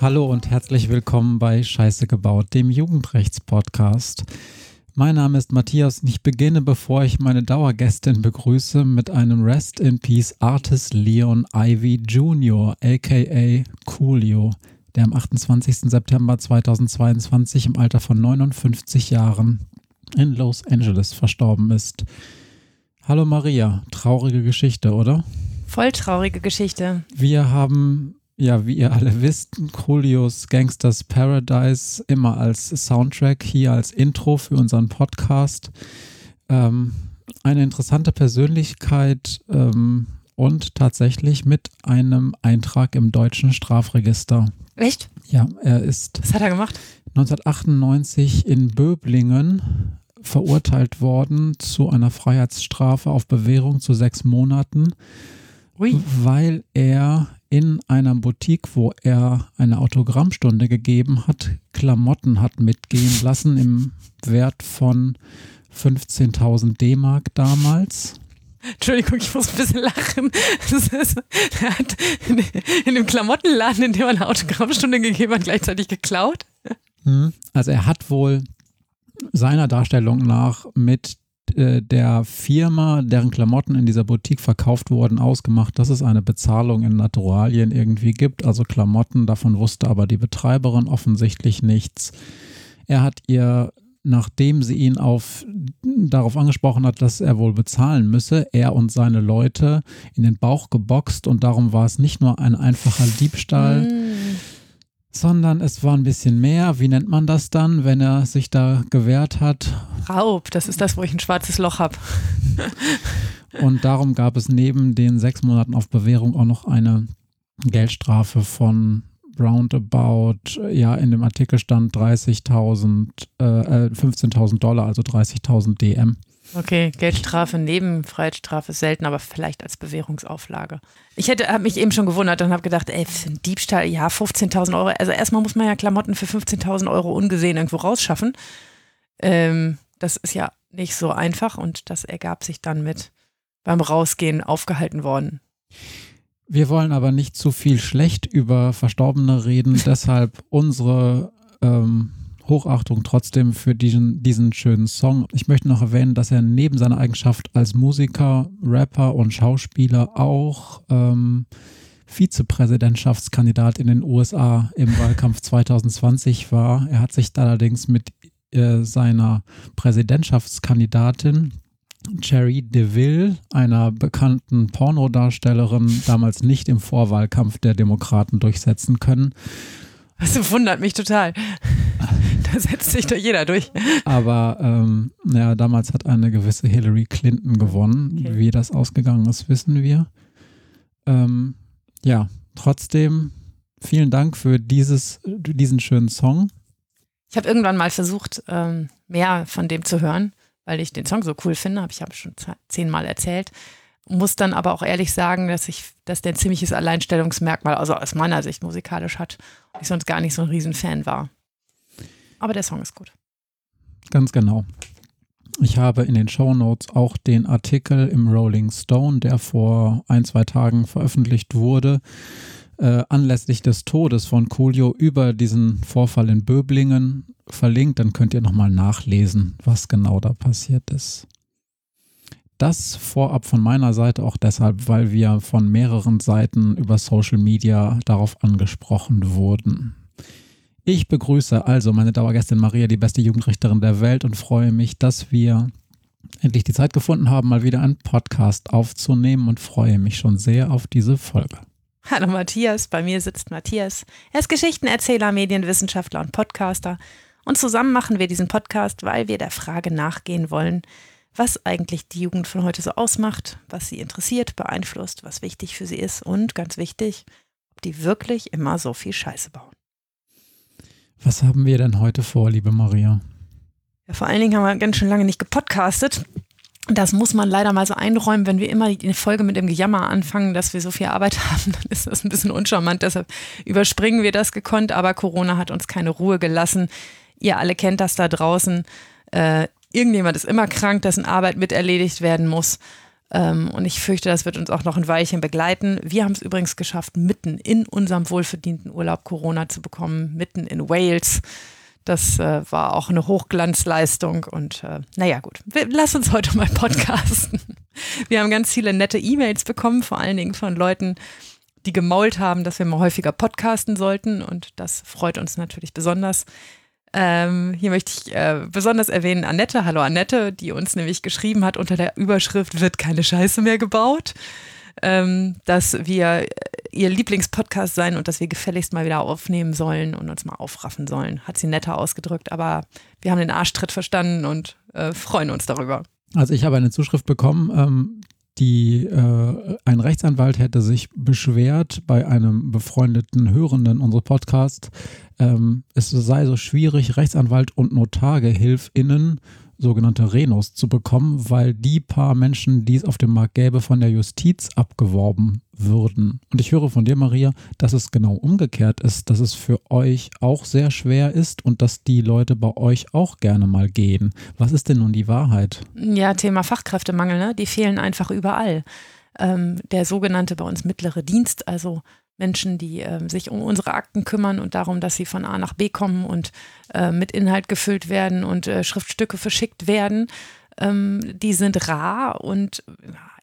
Hallo und herzlich willkommen bei Scheiße gebaut, dem Jugendrechts-Podcast. Mein Name ist Matthias und ich beginne, bevor ich meine Dauergästin begrüße, mit einem Rest in Peace Artist Leon Ivy Jr., aka Coolio, der am 28. September 2022 im Alter von 59 Jahren in Los Angeles verstorben ist. Hallo Maria, traurige Geschichte, oder? Voll traurige Geschichte. Wir haben ja, wie ihr alle wisst, Coolios Gangsters Paradise immer als Soundtrack, hier als Intro für unseren Podcast. Ähm, eine interessante Persönlichkeit ähm, und tatsächlich mit einem Eintrag im deutschen Strafregister. Echt? Ja, er ist. Was hat er gemacht? 1998 in Böblingen verurteilt worden zu einer Freiheitsstrafe auf Bewährung zu sechs Monaten, Ui. weil er in einer Boutique, wo er eine Autogrammstunde gegeben hat, Klamotten hat mitgehen lassen im Wert von 15.000 D-Mark damals. Entschuldigung, ich muss ein bisschen lachen. Ist, er hat in dem Klamottenladen, in dem er eine Autogrammstunde gegeben hat, gleichzeitig geklaut. Hm. Also er hat wohl seiner Darstellung nach mit äh, der Firma, deren Klamotten in dieser Boutique verkauft wurden, ausgemacht, dass es eine Bezahlung in Naturalien irgendwie gibt, also Klamotten. Davon wusste aber die Betreiberin offensichtlich nichts. Er hat ihr, nachdem sie ihn auf, darauf angesprochen hat, dass er wohl bezahlen müsse, er und seine Leute in den Bauch geboxt und darum war es nicht nur ein einfacher Diebstahl. Mm sondern es war ein bisschen mehr. Wie nennt man das dann, wenn er sich da gewehrt hat? Raub, das ist das, wo ich ein schwarzes Loch habe. Und darum gab es neben den sechs Monaten auf Bewährung auch noch eine Geldstrafe von roundabout, ja, in dem Artikel stand 30.000, äh, 15.000 Dollar, also 30.000 DM. Okay, Geldstrafe neben Freiheitsstrafe selten, aber vielleicht als Bewährungsauflage. Ich hätte habe mich eben schon gewundert und habe gedacht, ey, für einen Diebstahl, ja, 15.000 Euro. Also erstmal muss man ja Klamotten für 15.000 Euro ungesehen irgendwo rausschaffen. Ähm, das ist ja nicht so einfach und das ergab sich dann mit beim Rausgehen aufgehalten worden. Wir wollen aber nicht zu viel schlecht über Verstorbene reden, deshalb unsere ähm, Hochachtung trotzdem für diesen, diesen schönen Song. Ich möchte noch erwähnen, dass er neben seiner Eigenschaft als Musiker, Rapper und Schauspieler auch ähm, Vizepräsidentschaftskandidat in den USA im Wahlkampf 2020 war. Er hat sich allerdings mit äh, seiner Präsidentschaftskandidatin Cherry DeVille, einer bekannten Pornodarstellerin, damals nicht im Vorwahlkampf der Demokraten durchsetzen können. Das wundert mich total. Setzt sich doch jeder durch. Aber ähm, ja, damals hat eine gewisse Hillary Clinton gewonnen. Okay. Wie das ausgegangen ist, wissen wir. Ähm, ja, trotzdem vielen Dank für dieses, diesen schönen Song. Ich habe irgendwann mal versucht, ähm, mehr von dem zu hören, weil ich den Song so cool finde, habe ich habe schon zehnmal erzählt. Muss dann aber auch ehrlich sagen, dass ich, dass der ein ziemliches Alleinstellungsmerkmal, also aus meiner Sicht musikalisch hat. Ich sonst gar nicht so ein Riesenfan war. Aber der Song ist gut. Ganz genau. Ich habe in den Show Notes auch den Artikel im Rolling Stone, der vor ein, zwei Tagen veröffentlicht wurde, äh, anlässlich des Todes von Coolio über diesen Vorfall in Böblingen verlinkt. Dann könnt ihr nochmal nachlesen, was genau da passiert ist. Das vorab von meiner Seite auch deshalb, weil wir von mehreren Seiten über Social Media darauf angesprochen wurden. Ich begrüße also meine Dauergästin Maria, die beste Jugendrichterin der Welt und freue mich, dass wir endlich die Zeit gefunden haben, mal wieder einen Podcast aufzunehmen und freue mich schon sehr auf diese Folge. Hallo Matthias, bei mir sitzt Matthias. Er ist Geschichtenerzähler, Medienwissenschaftler und Podcaster. Und zusammen machen wir diesen Podcast, weil wir der Frage nachgehen wollen, was eigentlich die Jugend von heute so ausmacht, was sie interessiert, beeinflusst, was wichtig für sie ist und ganz wichtig, ob die wirklich immer so viel Scheiße bauen. Was haben wir denn heute vor, liebe Maria? Ja, vor allen Dingen haben wir ganz schön lange nicht gepodcastet. Das muss man leider mal so einräumen, wenn wir immer die Folge mit dem Gejammer anfangen, dass wir so viel Arbeit haben, dann ist das ein bisschen uncharmant. Deshalb überspringen wir das gekonnt, aber Corona hat uns keine Ruhe gelassen. Ihr alle kennt das da draußen. Äh, irgendjemand ist immer krank, dessen Arbeit mit erledigt werden muss. Ähm, und ich fürchte, das wird uns auch noch ein Weilchen begleiten. Wir haben es übrigens geschafft, mitten in unserem wohlverdienten Urlaub Corona zu bekommen, mitten in Wales. Das äh, war auch eine Hochglanzleistung und äh, naja gut, lass uns heute mal podcasten. Wir haben ganz viele nette E-Mails bekommen, vor allen Dingen von Leuten, die gemault haben, dass wir mal häufiger podcasten sollten und das freut uns natürlich besonders. Ähm, hier möchte ich äh, besonders erwähnen Annette. Hallo Annette, die uns nämlich geschrieben hat unter der Überschrift Wird keine Scheiße mehr gebaut. Ähm, dass wir äh, ihr Lieblingspodcast sein und dass wir gefälligst mal wieder aufnehmen sollen und uns mal aufraffen sollen. Hat sie netter ausgedrückt, aber wir haben den Arschtritt verstanden und äh, freuen uns darüber. Also ich habe eine Zuschrift bekommen, ähm, die äh, ein Rechtsanwalt hätte sich beschwert bei einem befreundeten Hörenden unseres Podcasts, ähm, es sei so schwierig, Rechtsanwalt und Notargehilfinnen sogenannte Renos zu bekommen, weil die paar Menschen, die es auf dem Markt gäbe, von der Justiz abgeworben würden. Und ich höre von dir, Maria, dass es genau umgekehrt ist, dass es für euch auch sehr schwer ist und dass die Leute bei euch auch gerne mal gehen. Was ist denn nun die Wahrheit? Ja, Thema Fachkräftemangel, ne? die fehlen einfach überall. Ähm, der sogenannte bei uns mittlere Dienst, also Menschen, die äh, sich um unsere Akten kümmern und darum, dass sie von A nach B kommen und äh, mit Inhalt gefüllt werden und äh, Schriftstücke verschickt werden. Ähm, die sind rar und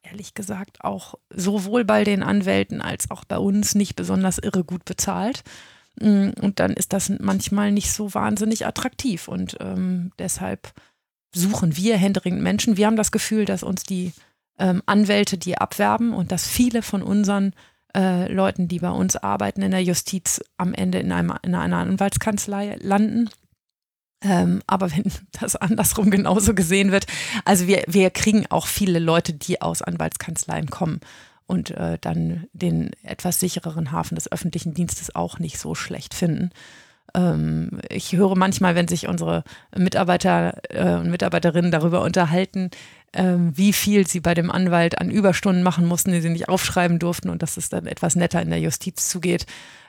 ehrlich gesagt auch sowohl bei den Anwälten als auch bei uns nicht besonders irre gut bezahlt. Mm, und dann ist das manchmal nicht so wahnsinnig attraktiv. Und ähm, deshalb suchen wir händeringend Menschen. Wir haben das Gefühl, dass uns die ähm, Anwälte die abwerben und dass viele von unseren äh, Leuten, die bei uns arbeiten in der Justiz, am Ende in, einem, in einer Anwaltskanzlei landen. Ähm, aber wenn das andersrum genauso gesehen wird, also wir, wir kriegen auch viele Leute, die aus Anwaltskanzleien kommen und äh, dann den etwas sichereren Hafen des öffentlichen Dienstes auch nicht so schlecht finden. Ähm, ich höre manchmal, wenn sich unsere Mitarbeiter äh, und Mitarbeiterinnen darüber unterhalten, ähm, wie viel sie bei dem Anwalt an Überstunden machen mussten, die sie nicht aufschreiben durften und dass es dann etwas netter in der Justiz zugeht.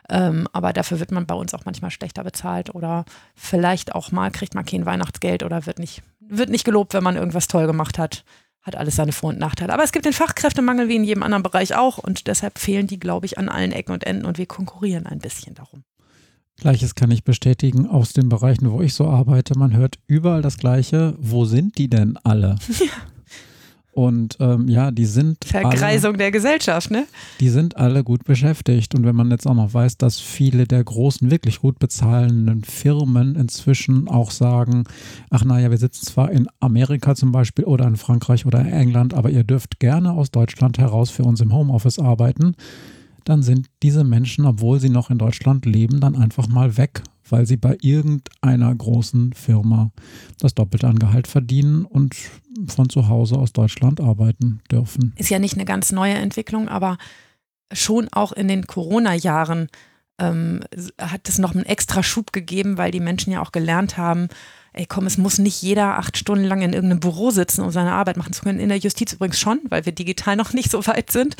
Ähm, aber dafür wird man bei uns auch manchmal schlechter bezahlt oder vielleicht auch mal kriegt man kein Weihnachtsgeld oder wird nicht, wird nicht gelobt, wenn man irgendwas toll gemacht hat. Hat alles seine Vor- und Nachteile. Aber es gibt den Fachkräftemangel wie in jedem anderen Bereich auch und deshalb fehlen die, glaube ich, an allen Ecken und Enden und wir konkurrieren ein bisschen darum. Gleiches kann ich bestätigen aus den Bereichen, wo ich so arbeite. Man hört überall das Gleiche. Wo sind die denn alle? Ja. Und ähm, ja, die sind. Vergreisung alle, der Gesellschaft, ne? Die sind alle gut beschäftigt. Und wenn man jetzt auch noch weiß, dass viele der großen, wirklich gut bezahlenden Firmen inzwischen auch sagen: Ach, naja, wir sitzen zwar in Amerika zum Beispiel oder in Frankreich oder in England, aber ihr dürft gerne aus Deutschland heraus für uns im Homeoffice arbeiten dann sind diese Menschen, obwohl sie noch in Deutschland leben, dann einfach mal weg, weil sie bei irgendeiner großen Firma das Doppelte an Gehalt verdienen und von zu Hause aus Deutschland arbeiten dürfen. Ist ja nicht eine ganz neue Entwicklung, aber schon auch in den Corona-Jahren ähm, hat es noch einen extra Schub gegeben, weil die Menschen ja auch gelernt haben, ey komm, es muss nicht jeder acht Stunden lang in irgendeinem Büro sitzen, um seine Arbeit machen zu können. In der Justiz übrigens schon, weil wir digital noch nicht so weit sind.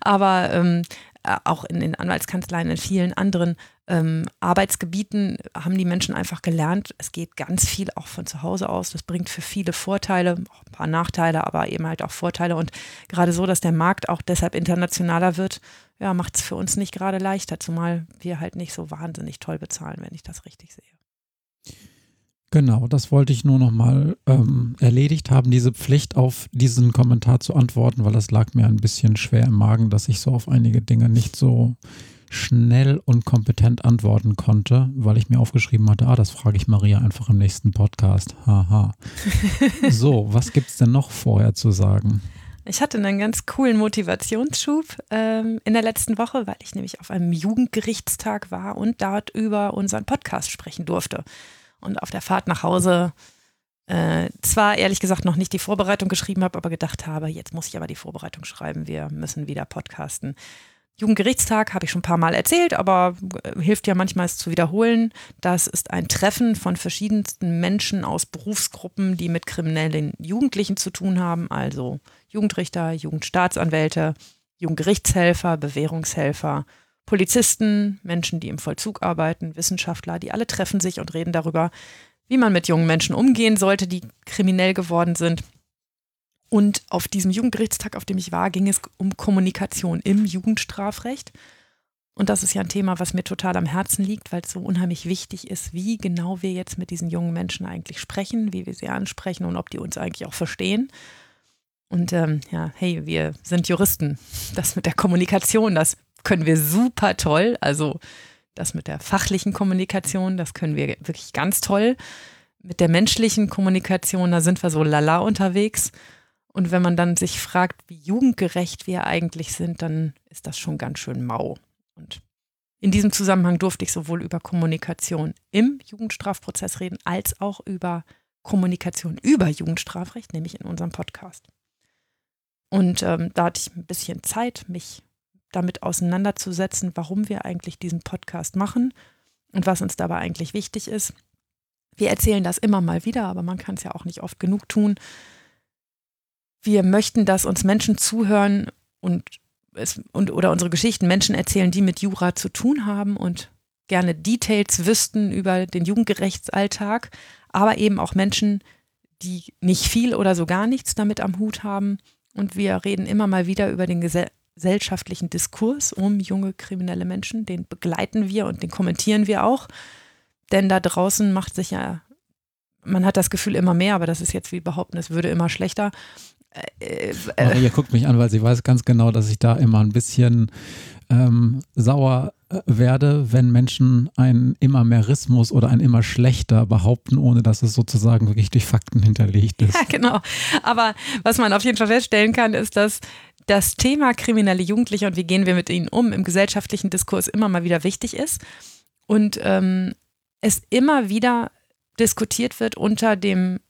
Aber ähm, äh, auch in den Anwaltskanzleien, in vielen anderen ähm, Arbeitsgebieten haben die Menschen einfach gelernt, es geht ganz viel auch von zu Hause aus. Das bringt für viele Vorteile, auch ein paar Nachteile, aber eben halt auch Vorteile. Und gerade so, dass der Markt auch deshalb internationaler wird, ja, macht es für uns nicht gerade leichter, zumal wir halt nicht so wahnsinnig toll bezahlen, wenn ich das richtig sehe. Genau, das wollte ich nur nochmal ähm, erledigt haben, diese Pflicht auf diesen Kommentar zu antworten, weil das lag mir ein bisschen schwer im Magen, dass ich so auf einige Dinge nicht so schnell und kompetent antworten konnte, weil ich mir aufgeschrieben hatte, ah, das frage ich Maria einfach im nächsten Podcast. Haha. so, was gibt es denn noch vorher zu sagen? Ich hatte einen ganz coolen Motivationsschub ähm, in der letzten Woche, weil ich nämlich auf einem Jugendgerichtstag war und dort über unseren Podcast sprechen durfte und auf der Fahrt nach Hause äh, zwar ehrlich gesagt noch nicht die Vorbereitung geschrieben habe, aber gedacht habe, jetzt muss ich aber die Vorbereitung schreiben, wir müssen wieder podcasten. Jugendgerichtstag habe ich schon ein paar Mal erzählt, aber äh, hilft ja manchmal es zu wiederholen. Das ist ein Treffen von verschiedensten Menschen aus Berufsgruppen, die mit kriminellen Jugendlichen zu tun haben, also Jugendrichter, Jugendstaatsanwälte, Jugendgerichtshelfer, Bewährungshelfer Polizisten, Menschen, die im Vollzug arbeiten, Wissenschaftler, die alle treffen sich und reden darüber, wie man mit jungen Menschen umgehen sollte, die kriminell geworden sind. Und auf diesem Jugendgerichtstag, auf dem ich war, ging es um Kommunikation im Jugendstrafrecht. Und das ist ja ein Thema, was mir total am Herzen liegt, weil es so unheimlich wichtig ist, wie genau wir jetzt mit diesen jungen Menschen eigentlich sprechen, wie wir sie ansprechen und ob die uns eigentlich auch verstehen. Und ähm, ja, hey, wir sind Juristen. Das mit der Kommunikation, das können wir super toll. Also das mit der fachlichen Kommunikation, das können wir wirklich ganz toll. Mit der menschlichen Kommunikation, da sind wir so lala unterwegs. Und wenn man dann sich fragt, wie jugendgerecht wir eigentlich sind, dann ist das schon ganz schön mau. Und in diesem Zusammenhang durfte ich sowohl über Kommunikation im Jugendstrafprozess reden, als auch über Kommunikation über Jugendstrafrecht, nämlich in unserem Podcast. Und ähm, da hatte ich ein bisschen Zeit, mich damit auseinanderzusetzen, warum wir eigentlich diesen Podcast machen und was uns dabei eigentlich wichtig ist. Wir erzählen das immer mal wieder, aber man kann es ja auch nicht oft genug tun. Wir möchten, dass uns Menschen zuhören und es, und, oder unsere Geschichten Menschen erzählen, die mit Jura zu tun haben und gerne Details wüssten über den Jugendgerechtsalltag, aber eben auch Menschen, die nicht viel oder so gar nichts damit am Hut haben. Und wir reden immer mal wieder über den gesellschaftlichen Diskurs um junge kriminelle Menschen. Den begleiten wir und den kommentieren wir auch. Denn da draußen macht sich ja, man hat das Gefühl immer mehr, aber das ist jetzt wie behaupten, es würde immer schlechter. Äh, äh, ihr guckt mich an, weil sie weiß ganz genau, dass ich da immer ein bisschen ähm, sauer äh, werde, wenn Menschen einen Immerismus oder ein immer schlechter behaupten, ohne dass es sozusagen wirklich durch Fakten hinterlegt ist. Ja, genau. Aber was man auf jeden Fall feststellen kann, ist, dass das Thema kriminelle Jugendliche und wie gehen wir mit ihnen um im gesellschaftlichen Diskurs immer mal wieder wichtig ist und ähm, es immer wieder diskutiert wird unter dem,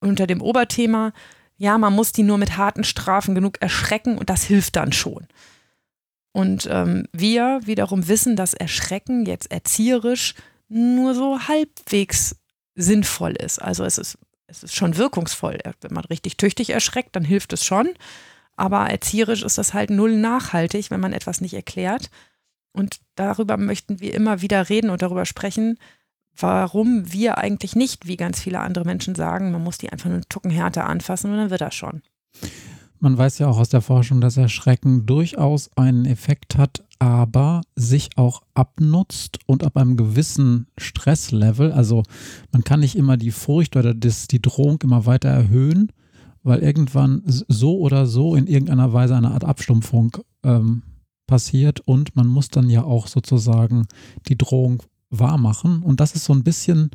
unter dem Oberthema, ja, man muss die nur mit harten Strafen genug erschrecken und das hilft dann schon. Und ähm, wir wiederum wissen, dass Erschrecken jetzt erzieherisch nur so halbwegs sinnvoll ist. Also es ist, es ist schon wirkungsvoll. Wenn man richtig tüchtig erschreckt, dann hilft es schon. Aber erzieherisch ist das halt null nachhaltig, wenn man etwas nicht erklärt. Und darüber möchten wir immer wieder reden und darüber sprechen, warum wir eigentlich nicht, wie ganz viele andere Menschen sagen, man muss die einfach nur einen Tucken härter anfassen und dann wird das schon. Man weiß ja auch aus der Forschung, dass Erschrecken durchaus einen Effekt hat, aber sich auch abnutzt und ab einem gewissen Stresslevel, also man kann nicht immer die Furcht oder das, die Drohung immer weiter erhöhen, weil irgendwann so oder so in irgendeiner Weise eine Art Abstumpfung ähm, passiert und man muss dann ja auch sozusagen die Drohung wahr machen. Und das ist so ein bisschen,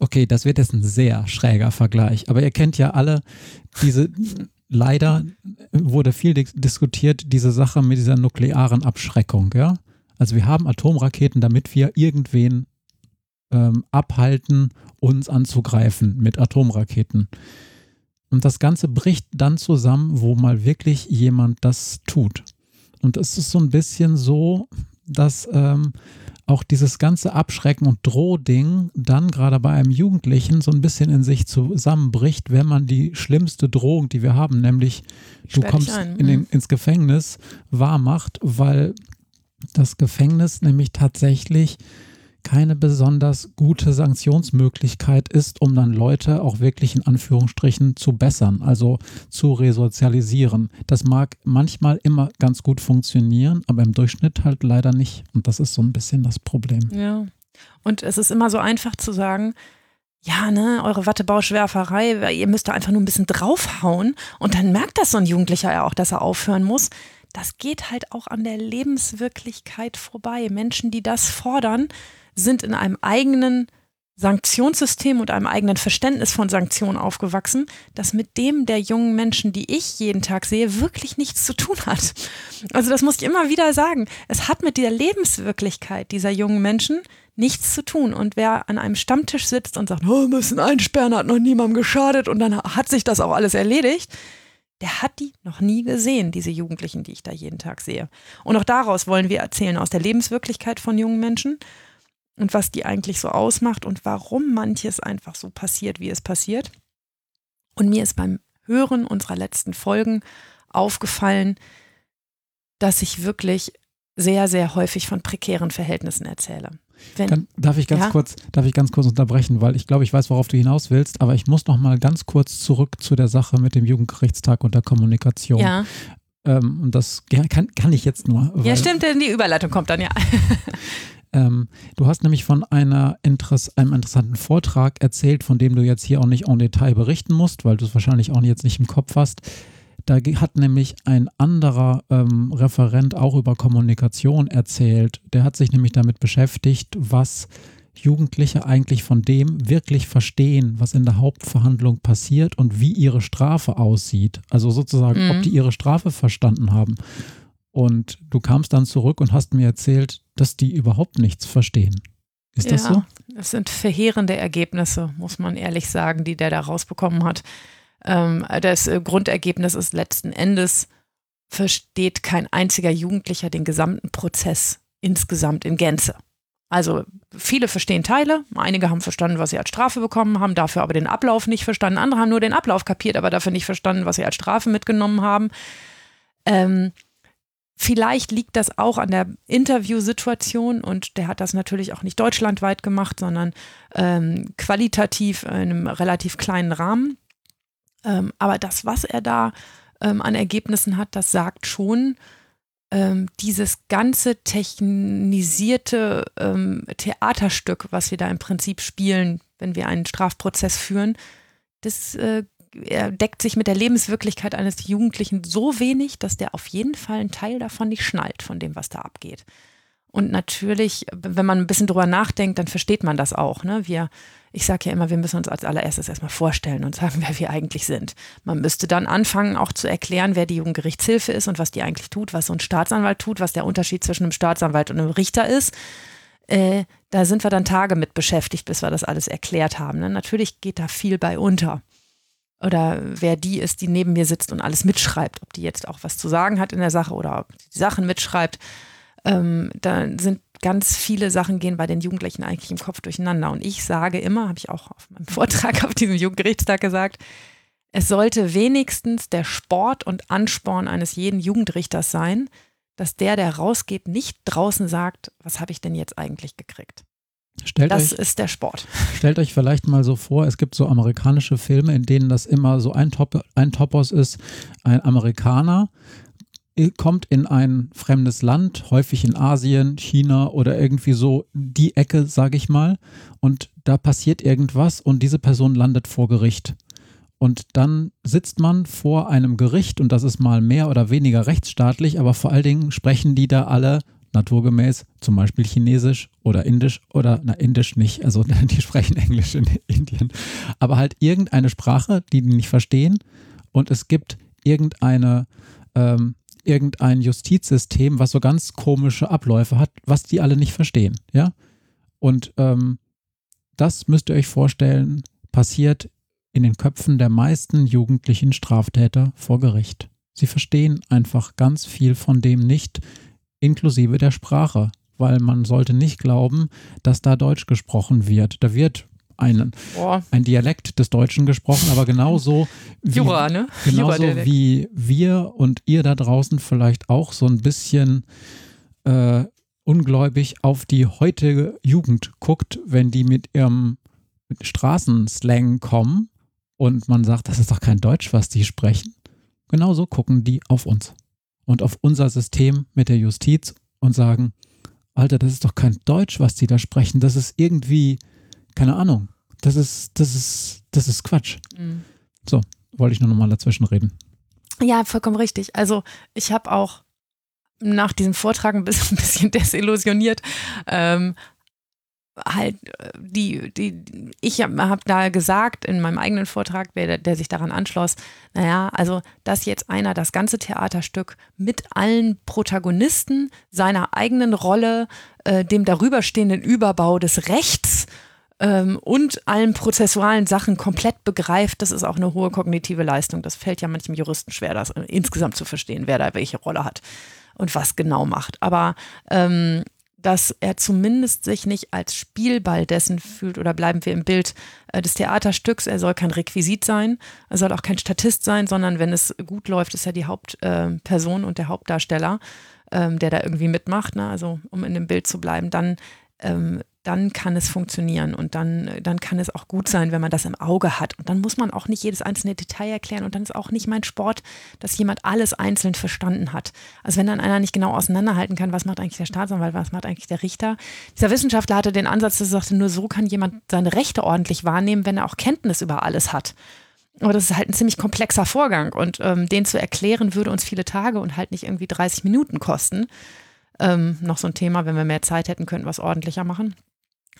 okay, das wird jetzt ein sehr schräger Vergleich, aber ihr kennt ja alle diese, leider wurde viel diskutiert, diese Sache mit dieser nuklearen Abschreckung, ja. Also wir haben Atomraketen, damit wir irgendwen ähm, abhalten, uns anzugreifen mit Atomraketen. Und das Ganze bricht dann zusammen, wo mal wirklich jemand das tut. Und es ist so ein bisschen so, dass ähm, auch dieses ganze Abschrecken und Drohding dann gerade bei einem Jugendlichen so ein bisschen in sich zusammenbricht, wenn man die schlimmste Drohung, die wir haben, nämlich du kommst in den, mhm. ins Gefängnis, wahr macht, weil das Gefängnis nämlich tatsächlich keine besonders gute Sanktionsmöglichkeit ist, um dann Leute auch wirklich in Anführungsstrichen zu bessern, also zu resozialisieren. Das mag manchmal immer ganz gut funktionieren, aber im Durchschnitt halt leider nicht. Und das ist so ein bisschen das Problem. Ja. Und es ist immer so einfach zu sagen, ja, ne, eure Wattebauschwerferei, ihr müsst da einfach nur ein bisschen draufhauen und dann merkt das so ein Jugendlicher ja auch, dass er aufhören muss. Das geht halt auch an der Lebenswirklichkeit vorbei. Menschen, die das fordern, sind in einem eigenen Sanktionssystem und einem eigenen Verständnis von Sanktionen aufgewachsen, das mit dem der jungen Menschen, die ich jeden Tag sehe, wirklich nichts zu tun hat. Also das muss ich immer wieder sagen. Es hat mit der Lebenswirklichkeit dieser jungen Menschen nichts zu tun. Und wer an einem Stammtisch sitzt und sagt, oh, wir müssen einsperren, hat noch niemandem geschadet und dann hat sich das auch alles erledigt, der hat die noch nie gesehen, diese Jugendlichen, die ich da jeden Tag sehe. Und auch daraus wollen wir erzählen, aus der Lebenswirklichkeit von jungen Menschen und was die eigentlich so ausmacht und warum manches einfach so passiert, wie es passiert. Und mir ist beim Hören unserer letzten Folgen aufgefallen, dass ich wirklich sehr, sehr häufig von prekären Verhältnissen erzähle. Wenn, Kann, darf ich ganz ja? kurz, darf ich ganz kurz unterbrechen, weil ich glaube, ich weiß, worauf du hinaus willst, aber ich muss noch mal ganz kurz zurück zu der Sache mit dem Jugendgerichtstag und der Kommunikation. Ja. Ähm, und das kann, kann ich jetzt nur. ja, stimmt, denn die Überleitung kommt dann ja. ähm, du hast nämlich von einer Interess einem interessanten Vortrag erzählt, von dem du jetzt hier auch nicht en Detail berichten musst, weil du es wahrscheinlich auch jetzt nicht im Kopf hast. Da hat nämlich ein anderer ähm, Referent auch über Kommunikation erzählt. Der hat sich nämlich damit beschäftigt, was Jugendliche eigentlich von dem wirklich verstehen, was in der Hauptverhandlung passiert und wie ihre Strafe aussieht. Also sozusagen, mhm. ob die ihre Strafe verstanden haben. Und du kamst dann zurück und hast mir erzählt, dass die überhaupt nichts verstehen. Ist ja, das so? Das sind verheerende Ergebnisse, muss man ehrlich sagen, die der da rausbekommen hat. Ähm, das äh, Grundergebnis ist letzten Endes, versteht kein einziger Jugendlicher den gesamten Prozess insgesamt in Gänze. Also viele verstehen Teile, einige haben verstanden, was sie als Strafe bekommen haben, dafür aber den Ablauf nicht verstanden, andere haben nur den Ablauf kapiert, aber dafür nicht verstanden, was sie als Strafe mitgenommen haben. Ähm, vielleicht liegt das auch an der Interviewsituation und der hat das natürlich auch nicht deutschlandweit gemacht, sondern ähm, qualitativ in einem relativ kleinen Rahmen. Ähm, aber das, was er da ähm, an Ergebnissen hat, das sagt schon, ähm, dieses ganze technisierte ähm, Theaterstück, was wir da im Prinzip spielen, wenn wir einen Strafprozess führen, das äh, deckt sich mit der Lebenswirklichkeit eines Jugendlichen so wenig, dass der auf jeden Fall einen Teil davon nicht schnallt, von dem, was da abgeht. Und natürlich, wenn man ein bisschen drüber nachdenkt, dann versteht man das auch. Ne? Wir ich sage ja immer, wir müssen uns als allererstes erstmal vorstellen und sagen, wer wir eigentlich sind. Man müsste dann anfangen, auch zu erklären, wer die Jugendgerichtshilfe ist und was die eigentlich tut, was so ein Staatsanwalt tut, was der Unterschied zwischen einem Staatsanwalt und einem Richter ist. Äh, da sind wir dann Tage mit beschäftigt, bis wir das alles erklärt haben. Ne? Natürlich geht da viel bei unter. Oder wer die ist, die neben mir sitzt und alles mitschreibt, ob die jetzt auch was zu sagen hat in der Sache oder ob die Sachen mitschreibt. Ähm, da sind ganz viele Sachen gehen bei den Jugendlichen eigentlich im Kopf durcheinander. Und ich sage immer, habe ich auch auf meinem Vortrag auf diesem Jugendgerichtstag gesagt, es sollte wenigstens der Sport und Ansporn eines jeden Jugendrichters sein, dass der, der rausgeht, nicht draußen sagt, was habe ich denn jetzt eigentlich gekriegt. Stellt das euch, ist der Sport. Stellt euch vielleicht mal so vor, es gibt so amerikanische Filme, in denen das immer so ein, Top, ein Topos ist, ein Amerikaner kommt in ein fremdes Land, häufig in Asien, China oder irgendwie so die Ecke, sage ich mal, und da passiert irgendwas und diese Person landet vor Gericht. Und dann sitzt man vor einem Gericht und das ist mal mehr oder weniger rechtsstaatlich, aber vor allen Dingen sprechen die da alle naturgemäß zum Beispiel Chinesisch oder Indisch oder, na, Indisch nicht, also die sprechen Englisch in Indien, aber halt irgendeine Sprache, die die nicht verstehen und es gibt irgendeine ähm, irgendein Justizsystem, was so ganz komische Abläufe hat, was die alle nicht verstehen, ja. Und ähm, das müsst ihr euch vorstellen, passiert in den Köpfen der meisten jugendlichen Straftäter vor Gericht. Sie verstehen einfach ganz viel von dem nicht, inklusive der Sprache, weil man sollte nicht glauben, dass da Deutsch gesprochen wird. Da wird ein, ein Dialekt des Deutschen gesprochen, aber genauso wie, Jura, ne? genauso wie wir und ihr da draußen vielleicht auch so ein bisschen äh, ungläubig auf die heutige Jugend guckt, wenn die mit ihrem Straßenslang kommen und man sagt, das ist doch kein Deutsch, was die sprechen. Genauso gucken die auf uns und auf unser System mit der Justiz und sagen, Alter, das ist doch kein Deutsch, was die da sprechen. Das ist irgendwie keine Ahnung. Das ist, das ist, das ist Quatsch. Mhm. So, wollte ich nur nochmal dazwischen reden. Ja, vollkommen richtig. Also ich habe auch nach diesem Vortrag ein bisschen, ein bisschen desillusioniert. Ähm, halt äh, die, die, ich habe hab da gesagt in meinem eigenen Vortrag, der, der sich daran anschloss, naja, also dass jetzt einer das ganze Theaterstück mit allen Protagonisten seiner eigenen Rolle, äh, dem darüberstehenden Überbau des Rechts ähm, und allen prozessualen Sachen komplett begreift, das ist auch eine hohe kognitive Leistung. Das fällt ja manchem Juristen schwer, das insgesamt zu verstehen, wer da welche Rolle hat und was genau macht. Aber ähm, dass er zumindest sich nicht als Spielball dessen fühlt oder bleiben wir im Bild äh, des Theaterstücks. Er soll kein Requisit sein, er soll auch kein Statist sein, sondern wenn es gut läuft, ist er die Hauptperson äh, und der Hauptdarsteller. ähm, der da irgendwie mitmacht, ne? also um in dem Bild zu bleiben, dann ähm, dann kann es funktionieren und dann, dann kann es auch gut sein, wenn man das im Auge hat. Und dann muss man auch nicht jedes einzelne Detail erklären und dann ist auch nicht mein Sport, dass jemand alles einzeln verstanden hat. Also wenn dann einer nicht genau auseinanderhalten kann, was macht eigentlich der Staatsanwalt, was macht eigentlich der Richter. Dieser Wissenschaftler hatte den Ansatz, dass er sagte, nur so kann jemand seine Rechte ordentlich wahrnehmen, wenn er auch Kenntnis über alles hat. Aber das ist halt ein ziemlich komplexer Vorgang und ähm, den zu erklären würde uns viele Tage und halt nicht irgendwie 30 Minuten kosten. Ähm, noch so ein Thema, wenn wir mehr Zeit hätten, könnten wir es ordentlicher machen.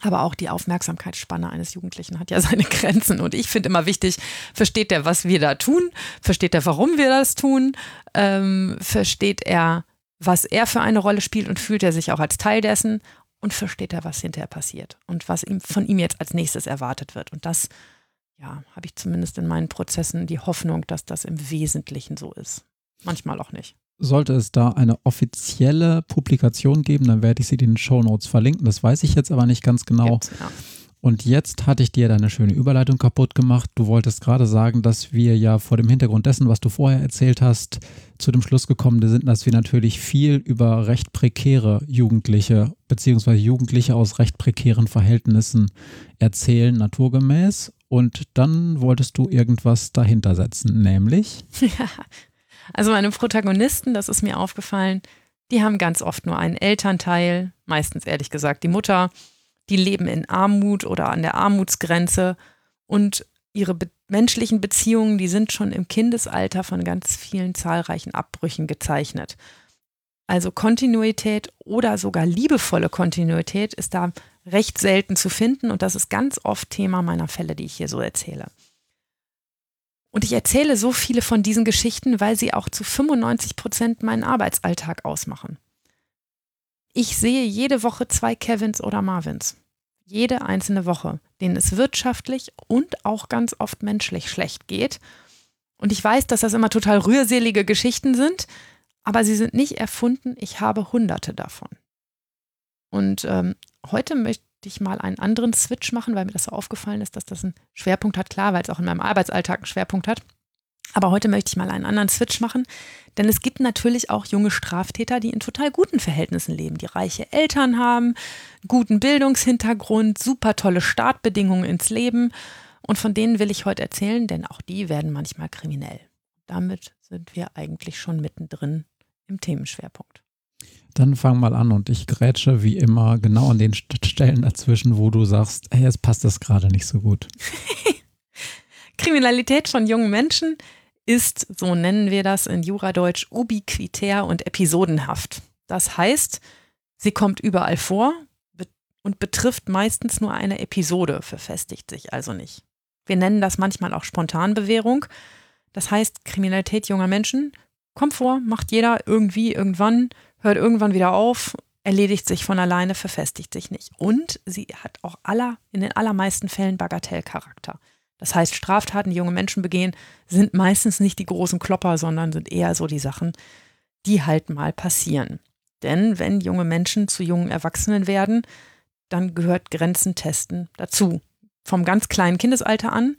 Aber auch die Aufmerksamkeitsspanne eines Jugendlichen hat ja seine Grenzen. Und ich finde immer wichtig, versteht er, was wir da tun? Versteht er, warum wir das tun? Ähm, versteht er, was er für eine Rolle spielt und fühlt er sich auch als Teil dessen? Und versteht er, was hinterher passiert und was ihm, von ihm jetzt als nächstes erwartet wird? Und das, ja, habe ich zumindest in meinen Prozessen die Hoffnung, dass das im Wesentlichen so ist. Manchmal auch nicht sollte es da eine offizielle Publikation geben, dann werde ich sie in den Show Notes verlinken. Das weiß ich jetzt aber nicht ganz genau. Ja. Und jetzt hatte ich dir deine schöne Überleitung kaputt gemacht. Du wolltest gerade sagen, dass wir ja vor dem Hintergrund dessen, was du vorher erzählt hast, zu dem Schluss gekommen sind, dass wir natürlich viel über recht prekäre Jugendliche beziehungsweise Jugendliche aus recht prekären Verhältnissen erzählen, naturgemäß. Und dann wolltest du irgendwas dahinter setzen, nämlich? Ja, also meine Protagonisten, das ist mir aufgefallen, die haben ganz oft nur einen Elternteil, meistens ehrlich gesagt die Mutter, die leben in Armut oder an der Armutsgrenze und ihre be menschlichen Beziehungen, die sind schon im Kindesalter von ganz vielen zahlreichen Abbrüchen gezeichnet. Also Kontinuität oder sogar liebevolle Kontinuität ist da recht selten zu finden und das ist ganz oft Thema meiner Fälle, die ich hier so erzähle. Und ich erzähle so viele von diesen Geschichten, weil sie auch zu 95 Prozent meinen Arbeitsalltag ausmachen. Ich sehe jede Woche zwei Kevins oder Marvins. Jede einzelne Woche, denen es wirtschaftlich und auch ganz oft menschlich schlecht geht. Und ich weiß, dass das immer total rührselige Geschichten sind, aber sie sind nicht erfunden. Ich habe hunderte davon. Und ähm, heute möchte ich mal einen anderen Switch machen, weil mir das so aufgefallen ist, dass das einen Schwerpunkt hat. Klar, weil es auch in meinem Arbeitsalltag einen Schwerpunkt hat. Aber heute möchte ich mal einen anderen Switch machen, denn es gibt natürlich auch junge Straftäter, die in total guten Verhältnissen leben, die reiche Eltern haben, guten Bildungshintergrund, super tolle Startbedingungen ins Leben. Und von denen will ich heute erzählen, denn auch die werden manchmal kriminell. Damit sind wir eigentlich schon mittendrin im Themenschwerpunkt. Dann fang mal an und ich grätsche wie immer genau an den Stellen dazwischen, wo du sagst, hey, jetzt passt das gerade nicht so gut. Kriminalität von jungen Menschen ist, so nennen wir das in Juradeutsch, ubiquitär und episodenhaft. Das heißt, sie kommt überall vor und betrifft meistens nur eine Episode, verfestigt sich also nicht. Wir nennen das manchmal auch Spontanbewährung. Das heißt, Kriminalität junger Menschen kommt vor, macht jeder irgendwie, irgendwann, hört irgendwann wieder auf, erledigt sich von alleine, verfestigt sich nicht. Und sie hat auch aller, in den allermeisten Fällen Bagatellcharakter. Das heißt, Straftaten, die junge Menschen begehen, sind meistens nicht die großen Klopper, sondern sind eher so die Sachen, die halt mal passieren. Denn wenn junge Menschen zu jungen Erwachsenen werden, dann gehört Grenzen testen dazu. Vom ganz kleinen Kindesalter an,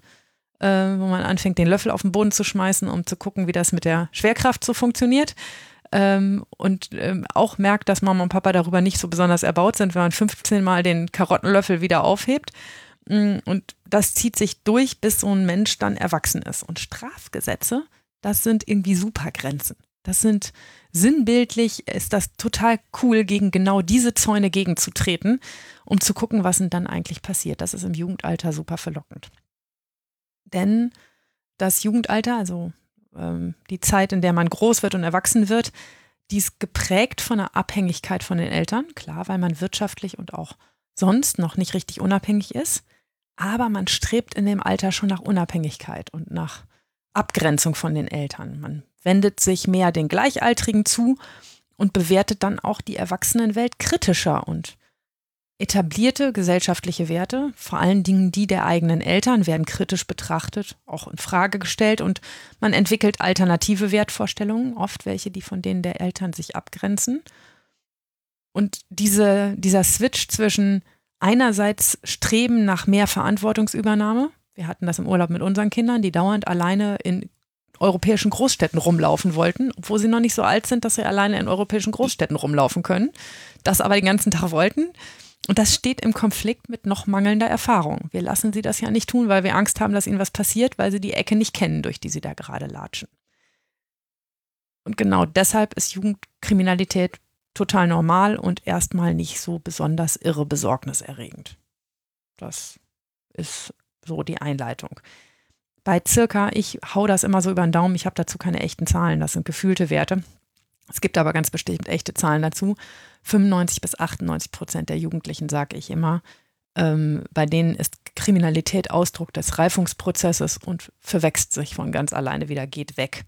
äh, wo man anfängt, den Löffel auf den Boden zu schmeißen, um zu gucken, wie das mit der Schwerkraft so funktioniert, ähm, und ähm, auch merkt, dass Mama und Papa darüber nicht so besonders erbaut sind, wenn man 15 Mal den Karottenlöffel wieder aufhebt. Mm, und das zieht sich durch, bis so ein Mensch dann erwachsen ist. Und Strafgesetze, das sind irgendwie Supergrenzen. Das sind sinnbildlich, ist das total cool, gegen genau diese Zäune gegenzutreten, um zu gucken, was denn dann eigentlich passiert. Das ist im Jugendalter super verlockend. Denn das Jugendalter, also ähm, die Zeit, in der man groß wird und erwachsen wird, die ist geprägt von einer Abhängigkeit von den Eltern, klar, weil man wirtschaftlich und auch sonst noch nicht richtig unabhängig ist, aber man strebt in dem Alter schon nach Unabhängigkeit und nach Abgrenzung von den Eltern. Man wendet sich mehr den Gleichaltrigen zu und bewertet dann auch die Erwachsenenwelt kritischer und Etablierte gesellschaftliche Werte, vor allen Dingen die der eigenen Eltern, werden kritisch betrachtet, auch in Frage gestellt und man entwickelt alternative Wertvorstellungen, oft welche, die von denen der Eltern sich abgrenzen. Und diese, dieser Switch zwischen einerseits Streben nach mehr Verantwortungsübernahme, wir hatten das im Urlaub mit unseren Kindern, die dauernd alleine in europäischen Großstädten rumlaufen wollten, obwohl sie noch nicht so alt sind, dass sie alleine in europäischen Großstädten rumlaufen können. Das aber den ganzen Tag wollten. Und das steht im Konflikt mit noch mangelnder Erfahrung. Wir lassen sie das ja nicht tun, weil wir Angst haben, dass ihnen was passiert, weil sie die Ecke nicht kennen, durch die sie da gerade latschen. Und genau deshalb ist Jugendkriminalität total normal und erstmal nicht so besonders irre besorgniserregend. Das ist so die Einleitung. Bei circa, ich hau das immer so über den Daumen, ich habe dazu keine echten Zahlen, das sind gefühlte Werte. Es gibt aber ganz bestimmt echte Zahlen dazu. 95 bis 98 Prozent der Jugendlichen, sage ich immer, ähm, bei denen ist Kriminalität Ausdruck des Reifungsprozesses und verwächst sich von ganz alleine wieder, geht weg.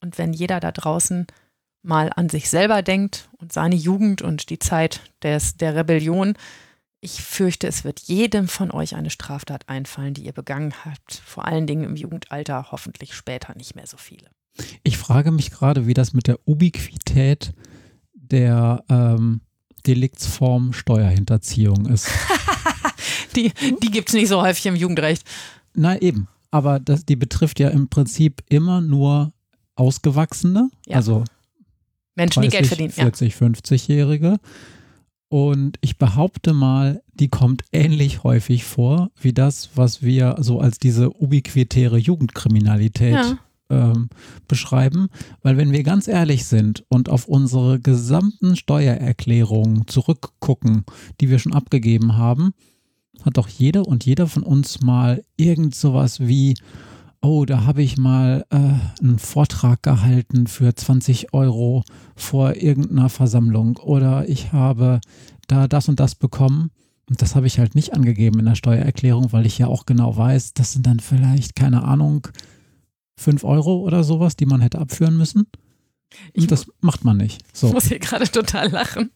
Und wenn jeder da draußen mal an sich selber denkt und seine Jugend und die Zeit des, der Rebellion, ich fürchte, es wird jedem von euch eine Straftat einfallen, die ihr begangen habt. Vor allen Dingen im Jugendalter, hoffentlich später nicht mehr so viele. Ich frage mich gerade, wie das mit der Ubiquität der ähm, Deliktsform Steuerhinterziehung ist. die die gibt es nicht so häufig im Jugendrecht. Nein, eben. Aber das, die betrifft ja im Prinzip immer nur Ausgewachsene, ja. also Menschen, 30, die Geld verdienen. 40, ja. 50-Jährige. Und ich behaupte mal, die kommt ähnlich häufig vor wie das, was wir so als diese ubiquitäre Jugendkriminalität ja ähm, beschreiben, weil wenn wir ganz ehrlich sind und auf unsere gesamten Steuererklärungen zurückgucken, die wir schon abgegeben haben, hat doch jeder und jeder von uns mal irgend sowas wie, oh, da habe ich mal äh, einen Vortrag gehalten für 20 Euro vor irgendeiner Versammlung oder ich habe da das und das bekommen. Und das habe ich halt nicht angegeben in der Steuererklärung, weil ich ja auch genau weiß, das sind dann vielleicht, keine Ahnung, 5 Euro oder sowas, die man hätte abführen müssen. Ich das macht man nicht. So. Ich muss hier gerade total lachen,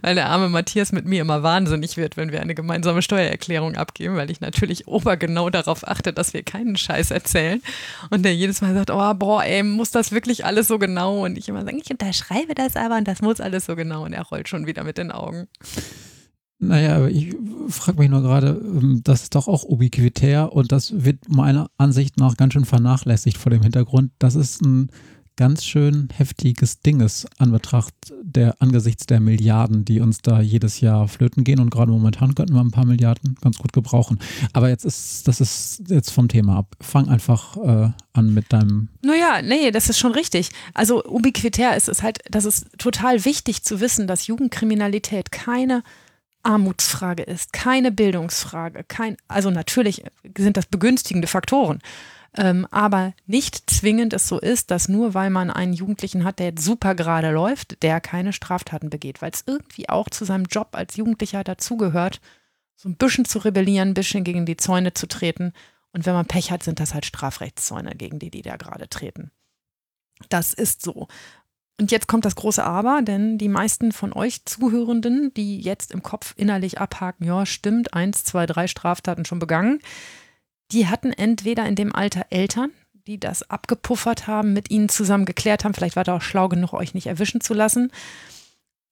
weil der arme Matthias mit mir immer wahnsinnig wird, wenn wir eine gemeinsame Steuererklärung abgeben, weil ich natürlich obergenau darauf achte, dass wir keinen Scheiß erzählen. Und der jedes Mal sagt, oh, boah, ey, muss das wirklich alles so genau? Und ich immer sage, ich unterschreibe das aber und das muss alles so genau. Und er rollt schon wieder mit den Augen. Naja, ich frage mich nur gerade, ähm, das ist doch auch ubiquitär und das wird meiner Ansicht nach ganz schön vernachlässigt vor dem Hintergrund. Das ist ein ganz schön heftiges Ding an Betracht der angesichts der Milliarden, die uns da jedes Jahr flöten gehen und gerade momentan könnten wir ein paar Milliarden ganz gut gebrauchen. Aber jetzt ist das ist jetzt vom Thema ab. Fang einfach äh, an mit deinem. Naja, nee, das ist schon richtig. Also ubiquitär ist es halt, das ist total wichtig zu wissen, dass Jugendkriminalität keine Armutsfrage ist, keine Bildungsfrage, kein, also natürlich sind das begünstigende Faktoren, ähm, aber nicht zwingend es so ist, dass nur weil man einen Jugendlichen hat, der jetzt super gerade läuft, der keine Straftaten begeht, weil es irgendwie auch zu seinem Job als Jugendlicher dazugehört, so ein bisschen zu rebellieren, ein bisschen gegen die Zäune zu treten. Und wenn man Pech hat, sind das halt Strafrechtszäune, gegen die die da gerade treten. Das ist so. Und jetzt kommt das große Aber, denn die meisten von euch Zuhörenden, die jetzt im Kopf innerlich abhaken, ja, stimmt, eins, zwei, drei Straftaten schon begangen, die hatten entweder in dem Alter Eltern, die das abgepuffert haben, mit ihnen zusammen geklärt haben, vielleicht war da auch schlau genug, euch nicht erwischen zu lassen.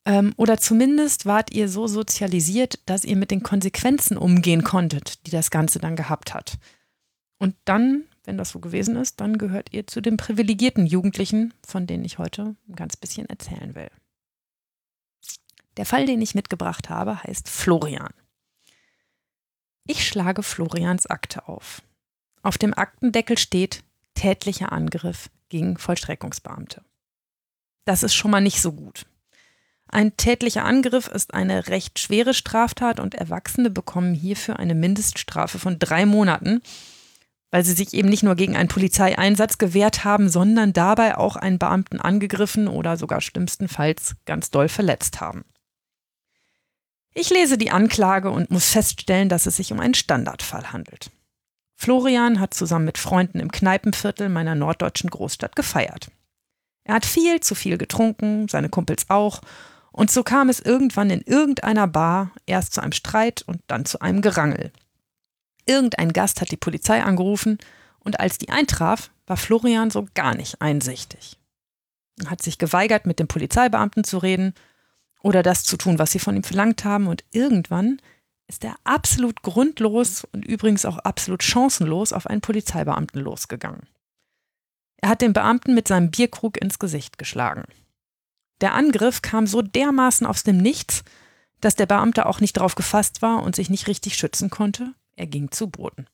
Ähm, oder zumindest wart ihr so sozialisiert, dass ihr mit den Konsequenzen umgehen konntet, die das Ganze dann gehabt hat. Und dann wenn das so gewesen ist, dann gehört ihr zu den privilegierten Jugendlichen, von denen ich heute ein ganz bisschen erzählen will. Der Fall, den ich mitgebracht habe, heißt Florian. Ich schlage Florians Akte auf. Auf dem Aktendeckel steht tätlicher Angriff gegen Vollstreckungsbeamte. Das ist schon mal nicht so gut. Ein tätlicher Angriff ist eine recht schwere Straftat und Erwachsene bekommen hierfür eine Mindeststrafe von drei Monaten weil sie sich eben nicht nur gegen einen Polizeieinsatz gewehrt haben, sondern dabei auch einen Beamten angegriffen oder sogar schlimmstenfalls ganz doll verletzt haben. Ich lese die Anklage und muss feststellen, dass es sich um einen Standardfall handelt. Florian hat zusammen mit Freunden im Kneipenviertel meiner norddeutschen Großstadt gefeiert. Er hat viel zu viel getrunken, seine Kumpels auch, und so kam es irgendwann in irgendeiner Bar erst zu einem Streit und dann zu einem Gerangel. Irgendein Gast hat die Polizei angerufen und als die eintraf, war Florian so gar nicht einsichtig. Er hat sich geweigert, mit dem Polizeibeamten zu reden oder das zu tun, was sie von ihm verlangt haben und irgendwann ist er absolut grundlos und übrigens auch absolut chancenlos auf einen Polizeibeamten losgegangen. Er hat den Beamten mit seinem Bierkrug ins Gesicht geschlagen. Der Angriff kam so dermaßen aus dem Nichts, dass der Beamte auch nicht darauf gefasst war und sich nicht richtig schützen konnte. Er ging zu Boden.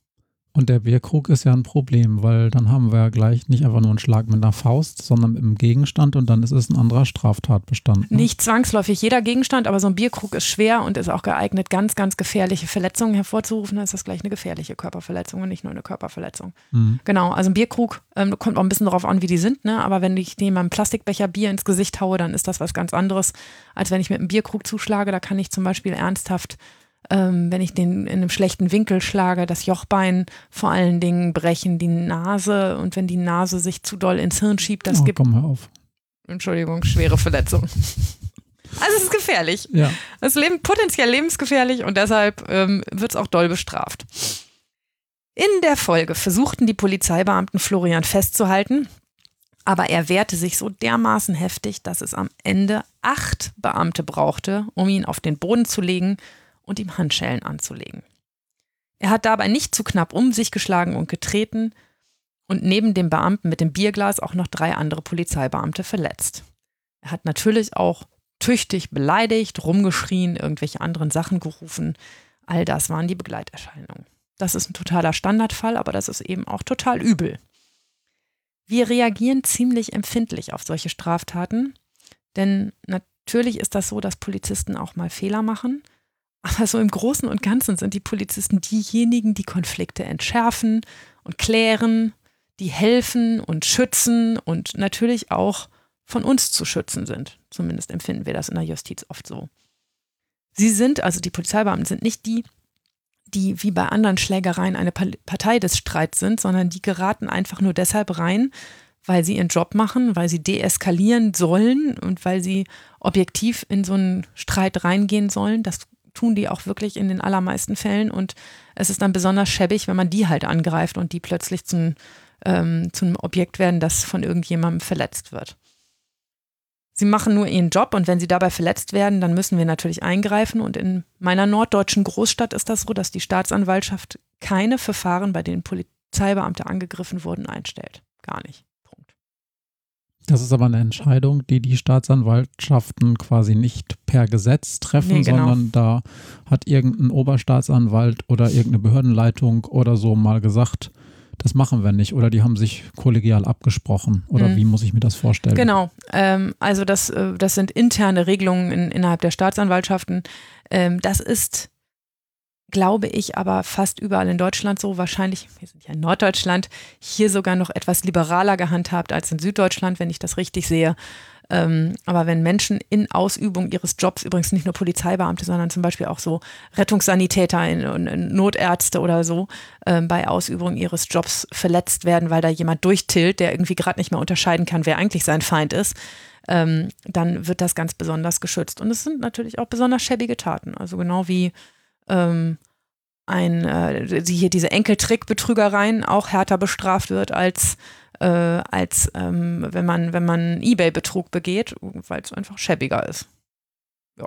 Und der Bierkrug ist ja ein Problem, weil dann haben wir ja gleich nicht einfach nur einen Schlag mit einer Faust, sondern mit einem Gegenstand und dann ist es ein anderer Straftatbestand. Ne? Nicht zwangsläufig jeder Gegenstand, aber so ein Bierkrug ist schwer und ist auch geeignet, ganz, ganz gefährliche Verletzungen hervorzurufen. Dann ist das gleich eine gefährliche Körperverletzung und nicht nur eine Körperverletzung. Mhm. Genau, also ein Bierkrug ähm, kommt auch ein bisschen darauf an, wie die sind, ne? aber wenn ich jemandem Plastikbecher Bier ins Gesicht haue, dann ist das was ganz anderes, als wenn ich mit einem Bierkrug zuschlage. Da kann ich zum Beispiel ernsthaft ähm, wenn ich den in einem schlechten Winkel schlage, das Jochbein vor allen Dingen brechen, die Nase und wenn die Nase sich zu doll ins Hirn schiebt, das oh, gibt. Komm mal auf. Entschuldigung, schwere Verletzung. Also es ist gefährlich. Ja. Es ist leben, potenziell lebensgefährlich und deshalb ähm, wird es auch doll bestraft. In der Folge versuchten die Polizeibeamten Florian festzuhalten, aber er wehrte sich so dermaßen heftig, dass es am Ende acht Beamte brauchte, um ihn auf den Boden zu legen und ihm Handschellen anzulegen. Er hat dabei nicht zu knapp um sich geschlagen und getreten und neben dem Beamten mit dem Bierglas auch noch drei andere Polizeibeamte verletzt. Er hat natürlich auch tüchtig beleidigt, rumgeschrien, irgendwelche anderen Sachen gerufen. All das waren die Begleiterscheinungen. Das ist ein totaler Standardfall, aber das ist eben auch total übel. Wir reagieren ziemlich empfindlich auf solche Straftaten, denn natürlich ist das so, dass Polizisten auch mal Fehler machen aber so im Großen und Ganzen sind die Polizisten diejenigen, die Konflikte entschärfen und klären, die helfen und schützen und natürlich auch von uns zu schützen sind. Zumindest empfinden wir das in der Justiz oft so. Sie sind, also die Polizeibeamten, sind nicht die, die wie bei anderen Schlägereien eine Partei des Streits sind, sondern die geraten einfach nur deshalb rein, weil sie ihren Job machen, weil sie deeskalieren sollen und weil sie objektiv in so einen Streit reingehen sollen. Das tun die auch wirklich in den allermeisten Fällen. Und es ist dann besonders schäbig, wenn man die halt angreift und die plötzlich zum, ähm, zum Objekt werden, das von irgendjemandem verletzt wird. Sie machen nur ihren Job und wenn sie dabei verletzt werden, dann müssen wir natürlich eingreifen. Und in meiner norddeutschen Großstadt ist das so, dass die Staatsanwaltschaft keine Verfahren, bei denen Polizeibeamte angegriffen wurden, einstellt. Gar nicht. Das ist aber eine Entscheidung, die die Staatsanwaltschaften quasi nicht per Gesetz treffen, nee, genau. sondern da hat irgendein Oberstaatsanwalt oder irgendeine Behördenleitung oder so mal gesagt, das machen wir nicht oder die haben sich kollegial abgesprochen oder mhm. wie muss ich mir das vorstellen? Genau, ähm, also das, äh, das sind interne Regelungen in, innerhalb der Staatsanwaltschaften. Ähm, das ist glaube ich, aber fast überall in Deutschland so. Wahrscheinlich, wir sind ja in Norddeutschland, hier sogar noch etwas liberaler gehandhabt als in Süddeutschland, wenn ich das richtig sehe. Ähm, aber wenn Menschen in Ausübung ihres Jobs, übrigens nicht nur Polizeibeamte, sondern zum Beispiel auch so Rettungssanitäter, in, in Notärzte oder so, ähm, bei Ausübung ihres Jobs verletzt werden, weil da jemand durchtillt, der irgendwie gerade nicht mehr unterscheiden kann, wer eigentlich sein Feind ist, ähm, dann wird das ganz besonders geschützt. Und es sind natürlich auch besonders schäbige Taten. Also genau wie ähm, ein, äh, hier diese Enkeltrick-Betrügereien auch härter bestraft wird als, äh, als ähm, wenn man, wenn man Ebay-Betrug begeht, weil es einfach schäbiger ist. Ja.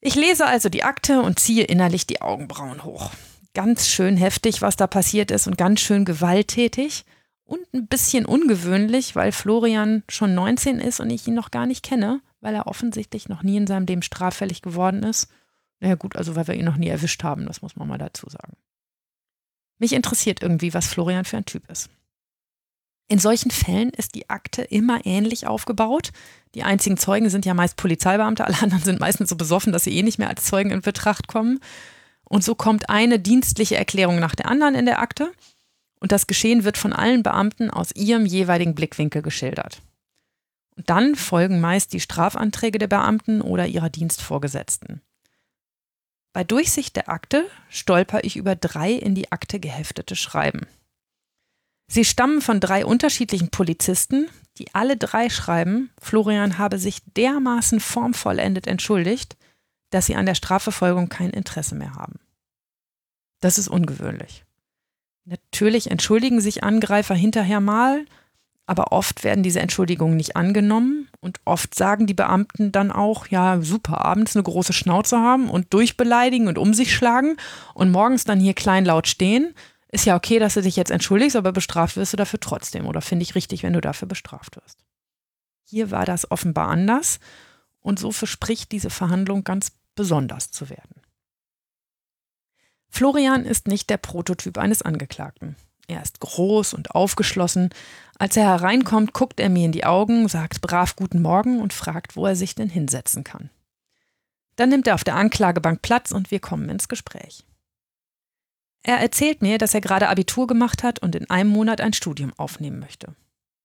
Ich lese also die Akte und ziehe innerlich die Augenbrauen hoch. Ganz schön heftig, was da passiert ist und ganz schön gewalttätig und ein bisschen ungewöhnlich, weil Florian schon 19 ist und ich ihn noch gar nicht kenne, weil er offensichtlich noch nie in seinem Leben straffällig geworden ist naja gut, also weil wir ihn noch nie erwischt haben, das muss man mal dazu sagen. Mich interessiert irgendwie, was Florian für ein Typ ist. In solchen Fällen ist die Akte immer ähnlich aufgebaut. Die einzigen Zeugen sind ja meist Polizeibeamte, alle anderen sind meistens so besoffen, dass sie eh nicht mehr als Zeugen in Betracht kommen. Und so kommt eine dienstliche Erklärung nach der anderen in der Akte. Und das Geschehen wird von allen Beamten aus ihrem jeweiligen Blickwinkel geschildert. Und dann folgen meist die Strafanträge der Beamten oder ihrer Dienstvorgesetzten. Bei Durchsicht der Akte stolper ich über drei in die Akte geheftete Schreiben. Sie stammen von drei unterschiedlichen Polizisten, die alle drei schreiben, Florian habe sich dermaßen formvollendet entschuldigt, dass sie an der Strafverfolgung kein Interesse mehr haben. Das ist ungewöhnlich. Natürlich entschuldigen sich Angreifer hinterher mal, aber oft werden diese Entschuldigungen nicht angenommen und oft sagen die Beamten dann auch, ja, super, abends eine große Schnauze haben und durchbeleidigen und um sich schlagen und morgens dann hier kleinlaut stehen. ist ja okay, dass du dich jetzt entschuldigst, aber bestraft wirst du dafür trotzdem. Oder finde ich richtig, wenn du dafür bestraft wirst. Hier war das offenbar anders und so verspricht diese Verhandlung ganz besonders zu werden. Florian ist nicht der Prototyp eines Angeklagten. Er ist groß und aufgeschlossen. Als er hereinkommt, guckt er mir in die Augen, sagt brav Guten Morgen und fragt, wo er sich denn hinsetzen kann. Dann nimmt er auf der Anklagebank Platz und wir kommen ins Gespräch. Er erzählt mir, dass er gerade Abitur gemacht hat und in einem Monat ein Studium aufnehmen möchte.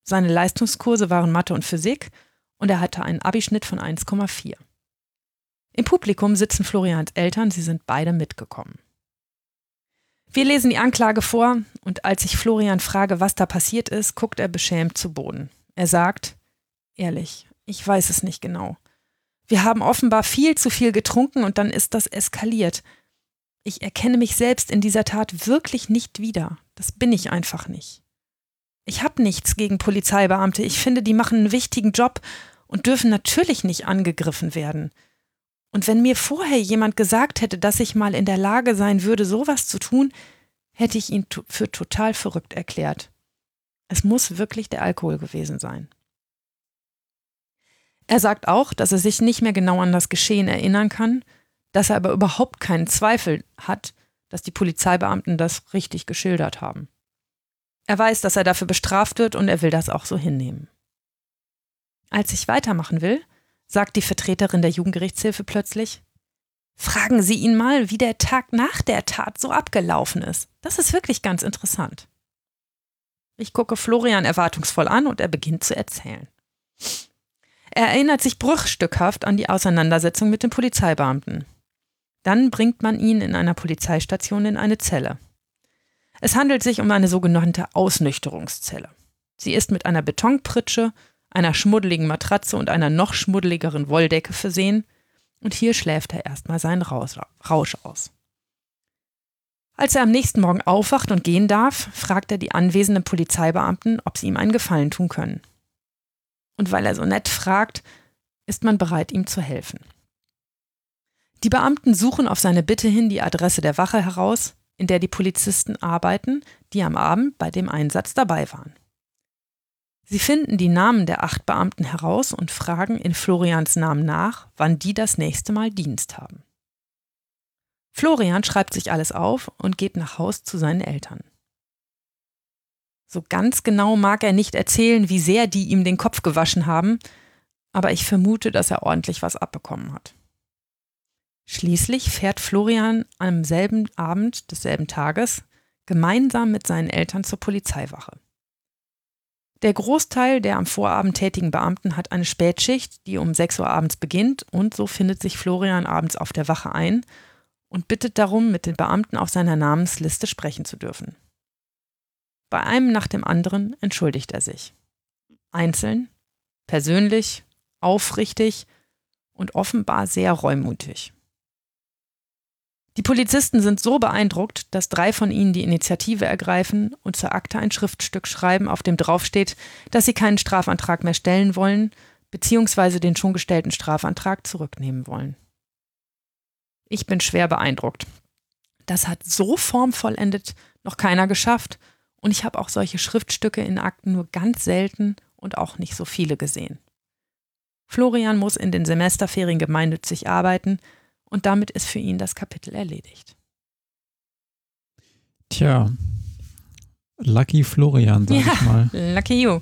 Seine Leistungskurse waren Mathe und Physik und er hatte einen Abischnitt von 1,4. Im Publikum sitzen Florians Eltern, sie sind beide mitgekommen. Wir lesen die Anklage vor und als ich Florian frage, was da passiert ist, guckt er beschämt zu Boden. Er sagt, ehrlich, ich weiß es nicht genau. Wir haben offenbar viel zu viel getrunken und dann ist das eskaliert. Ich erkenne mich selbst in dieser Tat wirklich nicht wieder. Das bin ich einfach nicht. Ich habe nichts gegen Polizeibeamte. Ich finde, die machen einen wichtigen Job und dürfen natürlich nicht angegriffen werden. Und wenn mir vorher jemand gesagt hätte, dass ich mal in der Lage sein würde, sowas zu tun, hätte ich ihn für total verrückt erklärt. Es muss wirklich der Alkohol gewesen sein. Er sagt auch, dass er sich nicht mehr genau an das Geschehen erinnern kann dass er aber überhaupt keinen Zweifel hat, dass die Polizeibeamten das richtig geschildert haben. Er weiß, dass er dafür bestraft wird und er will das auch so hinnehmen. Als ich weitermachen will, sagt die Vertreterin der Jugendgerichtshilfe plötzlich, Fragen Sie ihn mal, wie der Tag nach der Tat so abgelaufen ist. Das ist wirklich ganz interessant. Ich gucke Florian erwartungsvoll an und er beginnt zu erzählen. Er erinnert sich bruchstückhaft an die Auseinandersetzung mit den Polizeibeamten. Dann bringt man ihn in einer Polizeistation in eine Zelle. Es handelt sich um eine sogenannte Ausnüchterungszelle. Sie ist mit einer Betonpritsche, einer schmuddeligen Matratze und einer noch schmuddeligeren Wolldecke versehen, und hier schläft er erstmal seinen Rausch aus. Als er am nächsten Morgen aufwacht und gehen darf, fragt er die anwesenden Polizeibeamten, ob sie ihm einen Gefallen tun können. Und weil er so nett fragt, ist man bereit, ihm zu helfen. Die Beamten suchen auf seine Bitte hin die Adresse der Wache heraus, in der die Polizisten arbeiten, die am Abend bei dem Einsatz dabei waren. Sie finden die Namen der acht Beamten heraus und fragen in Florians Namen nach, wann die das nächste Mal Dienst haben. Florian schreibt sich alles auf und geht nach Haus zu seinen Eltern. So ganz genau mag er nicht erzählen, wie sehr die ihm den Kopf gewaschen haben, aber ich vermute, dass er ordentlich was abbekommen hat. Schließlich fährt Florian am selben Abend desselben Tages gemeinsam mit seinen Eltern zur Polizeiwache. Der Großteil der am Vorabend tätigen Beamten hat eine Spätschicht, die um 6 Uhr abends beginnt, und so findet sich Florian abends auf der Wache ein und bittet darum, mit den Beamten auf seiner Namensliste sprechen zu dürfen. Bei einem nach dem anderen entschuldigt er sich. Einzeln, persönlich, aufrichtig und offenbar sehr reumutig. Die Polizisten sind so beeindruckt, dass drei von ihnen die Initiative ergreifen und zur Akte ein Schriftstück schreiben, auf dem draufsteht, dass sie keinen Strafantrag mehr stellen wollen, beziehungsweise den schon gestellten Strafantrag zurücknehmen wollen. Ich bin schwer beeindruckt. Das hat so formvollendet noch keiner geschafft und ich habe auch solche Schriftstücke in Akten nur ganz selten und auch nicht so viele gesehen. Florian muss in den Semesterferien gemeinnützig arbeiten, und damit ist für ihn das Kapitel erledigt. Tja, Lucky Florian, sag ja, ich mal. Lucky you.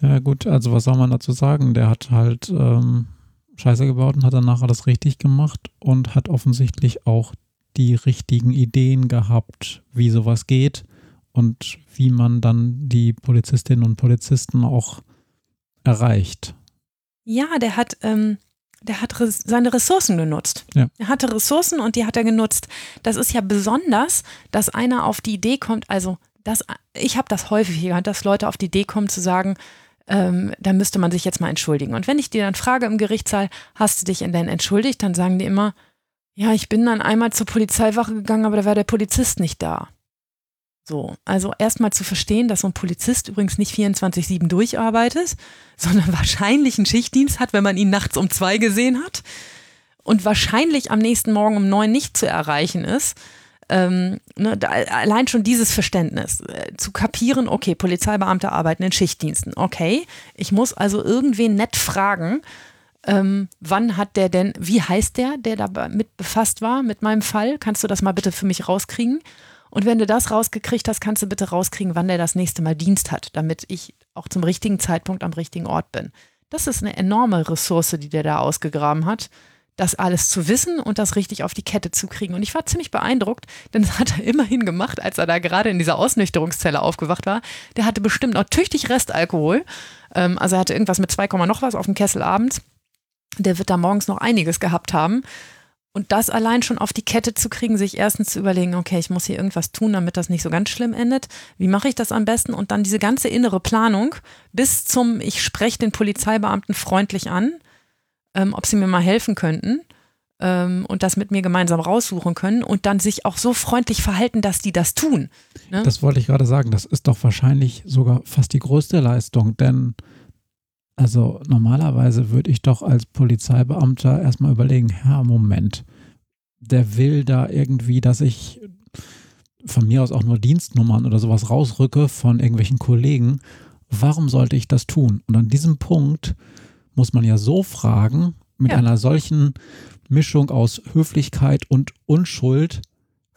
Ja, gut, also was soll man dazu sagen? Der hat halt ähm, Scheiße gebaut und hat danach alles richtig gemacht und hat offensichtlich auch die richtigen Ideen gehabt, wie sowas geht und wie man dann die Polizistinnen und Polizisten auch erreicht. Ja, der hat ähm, der hat seine Ressourcen genutzt. Ja. Er hatte Ressourcen und die hat er genutzt. Das ist ja besonders, dass einer auf die Idee kommt, also das, ich habe das häufiger, dass Leute auf die Idee kommen zu sagen, ähm, da müsste man sich jetzt mal entschuldigen. Und wenn ich dir dann frage im Gerichtssaal, hast du dich denn entschuldigt, dann sagen die immer, ja, ich bin dann einmal zur Polizeiwache gegangen, aber da war der Polizist nicht da. So, also erstmal zu verstehen, dass so ein Polizist übrigens nicht 24-7 durcharbeitet, sondern wahrscheinlich einen Schichtdienst hat, wenn man ihn nachts um zwei gesehen hat und wahrscheinlich am nächsten Morgen um neun nicht zu erreichen ist. Ähm, ne, da, allein schon dieses Verständnis äh, zu kapieren, okay, Polizeibeamte arbeiten in Schichtdiensten, okay, ich muss also irgendwen nett fragen, ähm, wann hat der denn, wie heißt der, der da mit befasst war mit meinem Fall? Kannst du das mal bitte für mich rauskriegen? Und wenn du das rausgekriegt hast, kannst du bitte rauskriegen, wann der das nächste Mal Dienst hat, damit ich auch zum richtigen Zeitpunkt am richtigen Ort bin. Das ist eine enorme Ressource, die der da ausgegraben hat, das alles zu wissen und das richtig auf die Kette zu kriegen. Und ich war ziemlich beeindruckt, denn das hat er immerhin gemacht, als er da gerade in dieser Ausnüchterungszelle aufgewacht war. Der hatte bestimmt noch tüchtig Restalkohol. Ähm, also er hatte irgendwas mit 2, noch was auf dem Kessel abends. Der wird da morgens noch einiges gehabt haben. Und das allein schon auf die Kette zu kriegen, sich erstens zu überlegen, okay, ich muss hier irgendwas tun, damit das nicht so ganz schlimm endet. Wie mache ich das am besten? Und dann diese ganze innere Planung bis zum, ich spreche den Polizeibeamten freundlich an, ähm, ob sie mir mal helfen könnten ähm, und das mit mir gemeinsam raussuchen können und dann sich auch so freundlich verhalten, dass die das tun. Ne? Das wollte ich gerade sagen. Das ist doch wahrscheinlich sogar fast die größte Leistung, denn also normalerweise würde ich doch als Polizeibeamter erstmal überlegen, Herr, Moment, der will da irgendwie, dass ich von mir aus auch nur Dienstnummern oder sowas rausrücke von irgendwelchen Kollegen. Warum sollte ich das tun? Und an diesem Punkt muss man ja so fragen, mit ja. einer solchen Mischung aus Höflichkeit und Unschuld,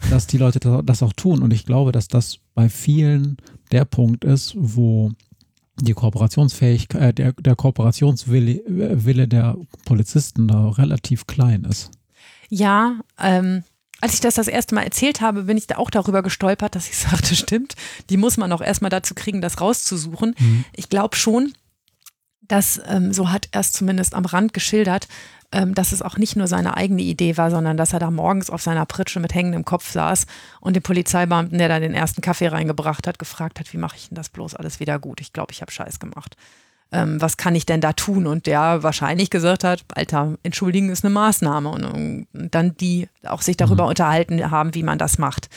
dass die Leute das auch tun. Und ich glaube, dass das bei vielen der Punkt ist, wo die Kooperationsfähigkeit, äh, der, der Kooperationswille äh, Wille der Polizisten da relativ klein ist. Ja, ähm, als ich das das erste Mal erzählt habe, bin ich da auch darüber gestolpert, dass ich sagte, stimmt, die muss man auch erstmal dazu kriegen, das rauszusuchen. Mhm. Ich glaube schon, dass, ähm, so hat er es zumindest am Rand geschildert, dass es auch nicht nur seine eigene Idee war, sondern dass er da morgens auf seiner Pritsche mit hängendem Kopf saß und den Polizeibeamten, der da den ersten Kaffee reingebracht hat, gefragt hat, wie mache ich denn das bloß alles wieder gut? Ich glaube, ich habe Scheiß gemacht. Ähm, was kann ich denn da tun? Und der wahrscheinlich gesagt hat, Alter, entschuldigen ist eine Maßnahme. Und, und dann die auch sich darüber mhm. unterhalten haben, wie man das macht.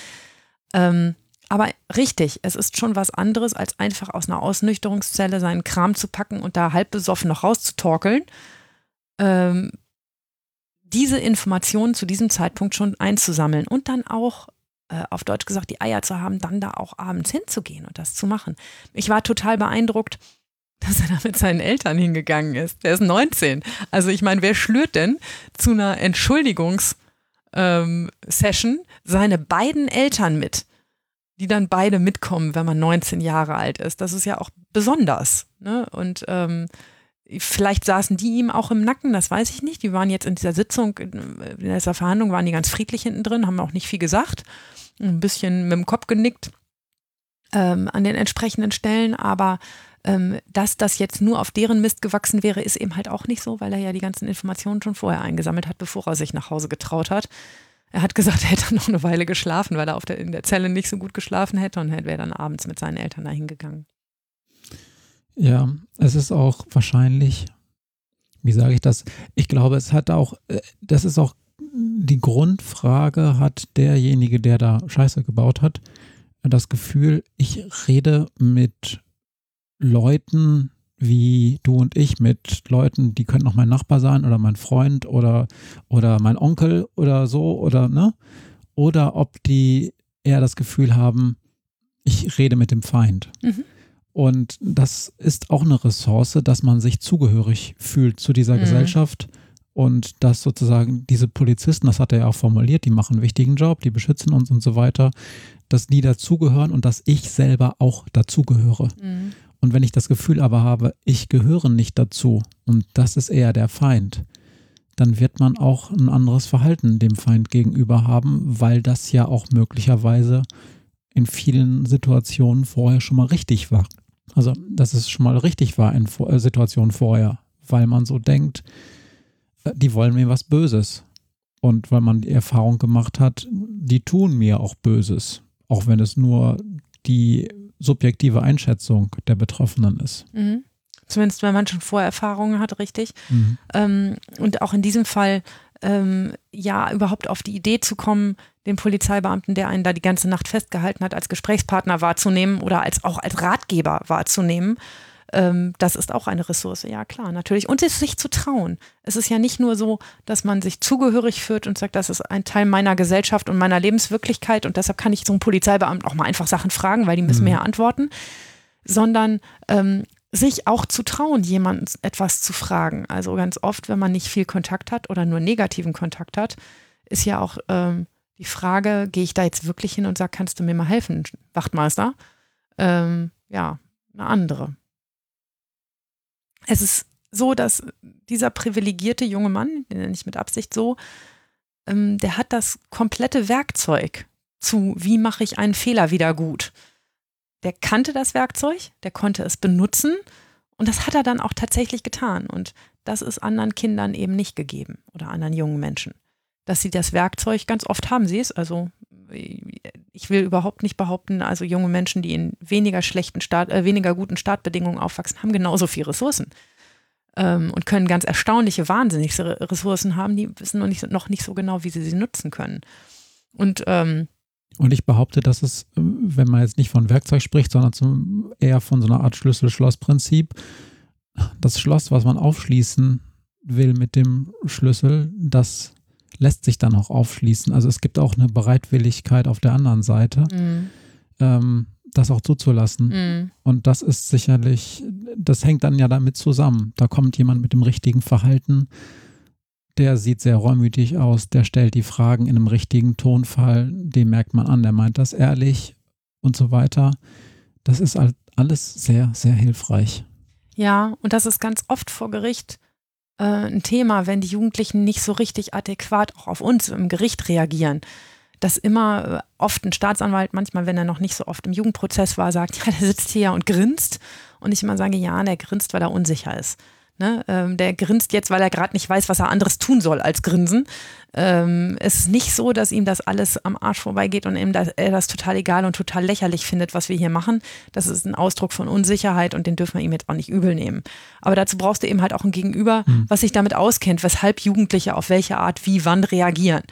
Ähm, aber richtig, es ist schon was anderes, als einfach aus einer Ausnüchterungszelle seinen Kram zu packen und da halb besoffen noch rauszutorkeln. Ähm, diese Informationen zu diesem Zeitpunkt schon einzusammeln und dann auch äh, auf Deutsch gesagt die Eier zu haben, dann da auch abends hinzugehen und das zu machen. Ich war total beeindruckt, dass er da mit seinen Eltern hingegangen ist. Der ist 19. Also ich meine, wer schlürt denn zu einer Entschuldigungssession ähm, seine beiden Eltern mit, die dann beide mitkommen, wenn man 19 Jahre alt ist? Das ist ja auch besonders. Ne? Und ähm, Vielleicht saßen die ihm auch im Nacken, das weiß ich nicht. Die waren jetzt in dieser Sitzung, in dieser Verhandlung, waren die ganz friedlich hinten drin, haben auch nicht viel gesagt, ein bisschen mit dem Kopf genickt ähm, an den entsprechenden Stellen, aber ähm, dass das jetzt nur auf deren Mist gewachsen wäre, ist eben halt auch nicht so, weil er ja die ganzen Informationen schon vorher eingesammelt hat, bevor er sich nach Hause getraut hat. Er hat gesagt, er hätte noch eine Weile geschlafen, weil er auf der, in der Zelle nicht so gut geschlafen hätte und wäre dann abends mit seinen Eltern dahin gegangen. Ja, es ist auch wahrscheinlich, wie sage ich das? Ich glaube, es hat auch, äh, das ist auch die Grundfrage, hat derjenige, der da Scheiße gebaut hat, das Gefühl, ich rede mit Leuten wie du und ich, mit Leuten, die könnten auch mein Nachbar sein oder mein Freund oder, oder mein Onkel oder so oder ne? Oder ob die eher das Gefühl haben, ich rede mit dem Feind. Mhm. Und das ist auch eine Ressource, dass man sich zugehörig fühlt zu dieser mhm. Gesellschaft und dass sozusagen diese Polizisten, das hat er ja auch formuliert, die machen einen wichtigen Job, die beschützen uns und so weiter, dass die dazugehören und dass ich selber auch dazugehöre. Mhm. Und wenn ich das Gefühl aber habe, ich gehöre nicht dazu und das ist eher der Feind, dann wird man auch ein anderes Verhalten dem Feind gegenüber haben, weil das ja auch möglicherweise in vielen Situationen vorher schon mal richtig war. Also, dass es schon mal richtig war in äh, Situationen vorher, weil man so denkt, äh, die wollen mir was Böses. Und weil man die Erfahrung gemacht hat, die tun mir auch Böses, auch wenn es nur die subjektive Einschätzung der Betroffenen ist. Mhm. Zumindest wenn man schon Vorerfahrungen hat, richtig. Mhm. Ähm, und auch in diesem Fall ähm, ja überhaupt auf die Idee zu kommen, den Polizeibeamten, der einen da die ganze Nacht festgehalten hat, als Gesprächspartner wahrzunehmen oder als auch als Ratgeber wahrzunehmen. ähm, das ist auch eine Ressource, ja klar, natürlich. Und es sich zu trauen. Es ist ja nicht nur so, dass man sich zugehörig führt und sagt, das ist ein Teil meiner Gesellschaft und meiner Lebenswirklichkeit und deshalb kann ich so einen Polizeibeamten auch mal einfach Sachen fragen, weil die müssen mhm. mir ja antworten, sondern ähm, sich auch zu trauen, jemanden etwas zu fragen. Also ganz oft, wenn man nicht viel Kontakt hat oder nur negativen Kontakt hat, ist ja auch ähm, die Frage, gehe ich da jetzt wirklich hin und sage, kannst du mir mal helfen, Wachtmeister? Ähm, ja, eine andere. Es ist so, dass dieser privilegierte junge Mann, den nenne ich mit Absicht so, ähm, der hat das komplette Werkzeug zu, wie mache ich einen Fehler wieder gut. Der kannte das Werkzeug, der konnte es benutzen und das hat er dann auch tatsächlich getan. Und das ist anderen Kindern eben nicht gegeben oder anderen jungen Menschen dass sie das Werkzeug, ganz oft haben sie es, also ich will überhaupt nicht behaupten, also junge Menschen, die in weniger schlechten Start, äh, weniger guten Startbedingungen aufwachsen, haben genauso viele Ressourcen ähm, und können ganz erstaunliche, wahnsinnige Ressourcen haben, die wissen noch nicht, noch nicht so genau, wie sie sie nutzen können. Und ähm, und ich behaupte, dass es, wenn man jetzt nicht von Werkzeug spricht, sondern zum, eher von so einer Art Schlüssel-Schloss-Prinzip, das Schloss, was man aufschließen will mit dem Schlüssel, das lässt sich dann auch aufschließen. Also es gibt auch eine Bereitwilligkeit auf der anderen Seite, mhm. ähm, das auch zuzulassen. Mhm. Und das ist sicherlich, das hängt dann ja damit zusammen. Da kommt jemand mit dem richtigen Verhalten, der sieht sehr reumütig aus, der stellt die Fragen in einem richtigen Tonfall, dem merkt man an, der meint das ehrlich und so weiter. Das ist alles sehr, sehr hilfreich. Ja, und das ist ganz oft vor Gericht äh, ein Thema, wenn die Jugendlichen nicht so richtig adäquat auch auf uns im Gericht reagieren. Dass immer äh, oft ein Staatsanwalt, manchmal, wenn er noch nicht so oft im Jugendprozess war, sagt, ja, der sitzt hier und grinst. Und ich immer sage, ja, der grinst, weil er unsicher ist. Ne? Ähm, der grinst jetzt, weil er gerade nicht weiß, was er anderes tun soll als grinsen. Ähm, es ist nicht so, dass ihm das alles am Arsch vorbeigeht und ihm das, er das total egal und total lächerlich findet, was wir hier machen. Das ist ein Ausdruck von Unsicherheit und den dürfen wir ihm jetzt auch nicht übel nehmen. Aber dazu brauchst du eben halt auch ein Gegenüber, mhm. was sich damit auskennt, weshalb Jugendliche auf welche Art wie wann reagieren.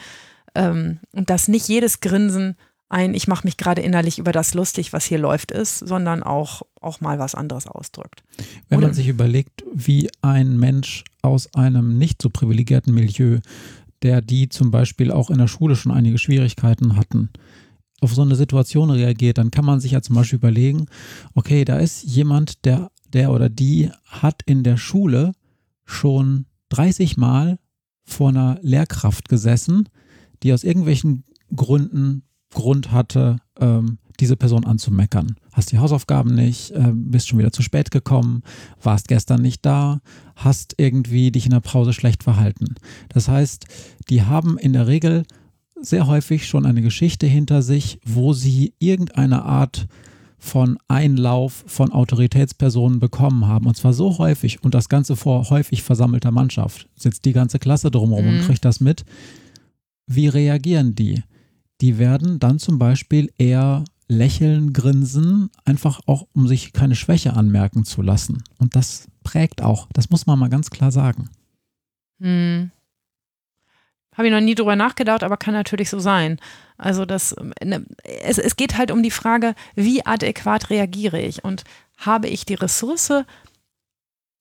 Ähm, und dass nicht jedes Grinsen ein, ich mache mich gerade innerlich über das lustig, was hier läuft, ist, sondern auch, auch mal was anderes ausdrückt. Wenn man sich überlegt, wie ein Mensch aus einem nicht so privilegierten Milieu, der die zum Beispiel auch in der Schule schon einige Schwierigkeiten hatten, auf so eine Situation reagiert, dann kann man sich ja zum Beispiel überlegen, okay, da ist jemand, der, der oder die hat in der Schule schon 30 Mal vor einer Lehrkraft gesessen, die aus irgendwelchen Gründen Grund hatte, ähm, diese Person anzumeckern. Hast die Hausaufgaben nicht, äh, bist schon wieder zu spät gekommen, warst gestern nicht da, hast irgendwie dich in der Pause schlecht verhalten. Das heißt, die haben in der Regel sehr häufig schon eine Geschichte hinter sich, wo sie irgendeine Art von Einlauf von Autoritätspersonen bekommen haben. Und zwar so häufig und das Ganze vor häufig versammelter Mannschaft. Sitzt die ganze Klasse drumherum mhm. und kriegt das mit. Wie reagieren die? Die werden dann zum Beispiel eher lächeln, grinsen, einfach auch, um sich keine Schwäche anmerken zu lassen. Und das prägt auch, das muss man mal ganz klar sagen. Hm. Habe ich noch nie drüber nachgedacht, aber kann natürlich so sein. Also das, ne, es, es geht halt um die Frage, wie adäquat reagiere ich und habe ich die Ressource,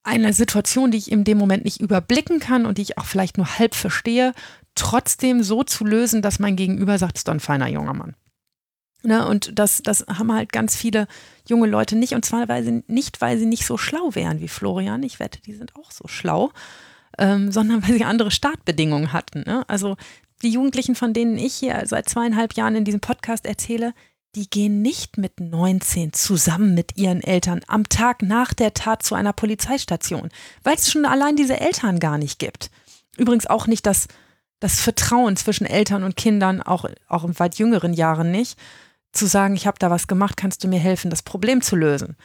eine Situation, die ich in dem Moment nicht überblicken kann und die ich auch vielleicht nur halb verstehe, trotzdem so zu lösen, dass mein Gegenüber sagt, ist doch ein feiner junger Mann. Ne, und das, das haben halt ganz viele junge Leute nicht. Und zwar weil sie, nicht, weil sie nicht so schlau wären wie Florian. Ich wette, die sind auch so schlau, ähm, sondern weil sie andere Startbedingungen hatten. Ne? Also die Jugendlichen, von denen ich hier seit zweieinhalb Jahren in diesem Podcast erzähle, die gehen nicht mit 19 zusammen mit ihren Eltern am Tag nach der Tat zu einer Polizeistation, weil es schon allein diese Eltern gar nicht gibt. Übrigens auch nicht das das Vertrauen zwischen Eltern und Kindern, auch, auch in weit jüngeren Jahren nicht, zu sagen, ich habe da was gemacht, kannst du mir helfen, das Problem zu lösen.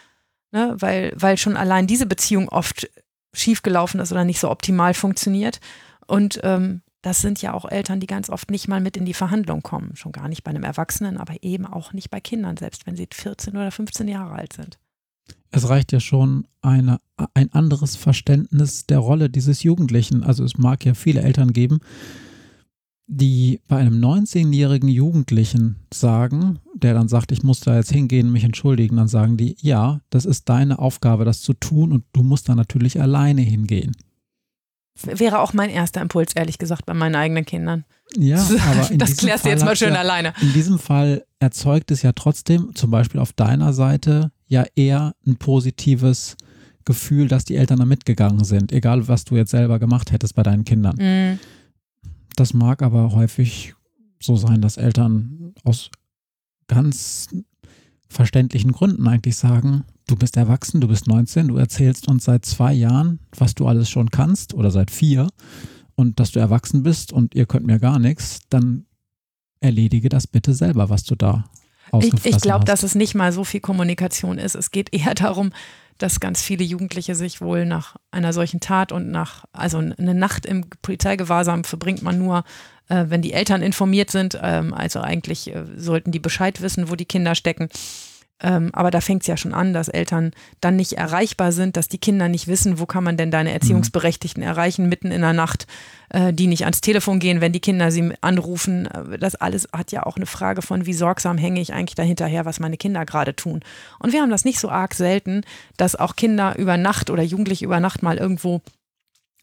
Ne? Weil, weil schon allein diese Beziehung oft schiefgelaufen ist oder nicht so optimal funktioniert. Und ähm, das sind ja auch Eltern, die ganz oft nicht mal mit in die Verhandlung kommen. Schon gar nicht bei einem Erwachsenen, aber eben auch nicht bei Kindern, selbst wenn sie 14 oder 15 Jahre alt sind. Es reicht ja schon eine, ein anderes Verständnis der Rolle dieses Jugendlichen. Also es mag ja viele Eltern geben, die bei einem 19-jährigen Jugendlichen sagen, der dann sagt, ich muss da jetzt hingehen, mich entschuldigen, dann sagen die, ja, das ist deine Aufgabe, das zu tun und du musst da natürlich alleine hingehen. Wäre auch mein erster Impuls, ehrlich gesagt, bei meinen eigenen Kindern. Ja, aber in das klärst du jetzt mal schön ja, alleine. In diesem Fall erzeugt es ja trotzdem, zum Beispiel auf deiner Seite, ja eher ein positives Gefühl, dass die Eltern da mitgegangen sind, egal was du jetzt selber gemacht hättest bei deinen Kindern. Mhm. Das mag aber häufig so sein, dass Eltern aus ganz verständlichen Gründen eigentlich sagen, du bist erwachsen, du bist 19, du erzählst uns seit zwei Jahren, was du alles schon kannst oder seit vier und dass du erwachsen bist und ihr könnt mir gar nichts, dann erledige das bitte selber, was du da Ich, ich glaube, dass es nicht mal so viel Kommunikation ist. Es geht eher darum, dass ganz viele Jugendliche sich wohl nach einer solchen Tat und nach, also eine Nacht im Polizeigewahrsam verbringt man nur, äh, wenn die Eltern informiert sind. Ähm, also eigentlich äh, sollten die Bescheid wissen, wo die Kinder stecken. Ähm, aber da fängt es ja schon an, dass Eltern dann nicht erreichbar sind, dass die Kinder nicht wissen, wo kann man denn deine Erziehungsberechtigten erreichen, mitten in der Nacht, äh, die nicht ans Telefon gehen, wenn die Kinder sie anrufen. Äh, Das alles hat ja auch eine Frage von, wie sorgsam hänge ich eigentlich dahinterher, was meine Kinder gerade tun. Und wir haben das nicht so arg selten, dass auch Kinder über Nacht oder Jugendliche über Nacht mal irgendwo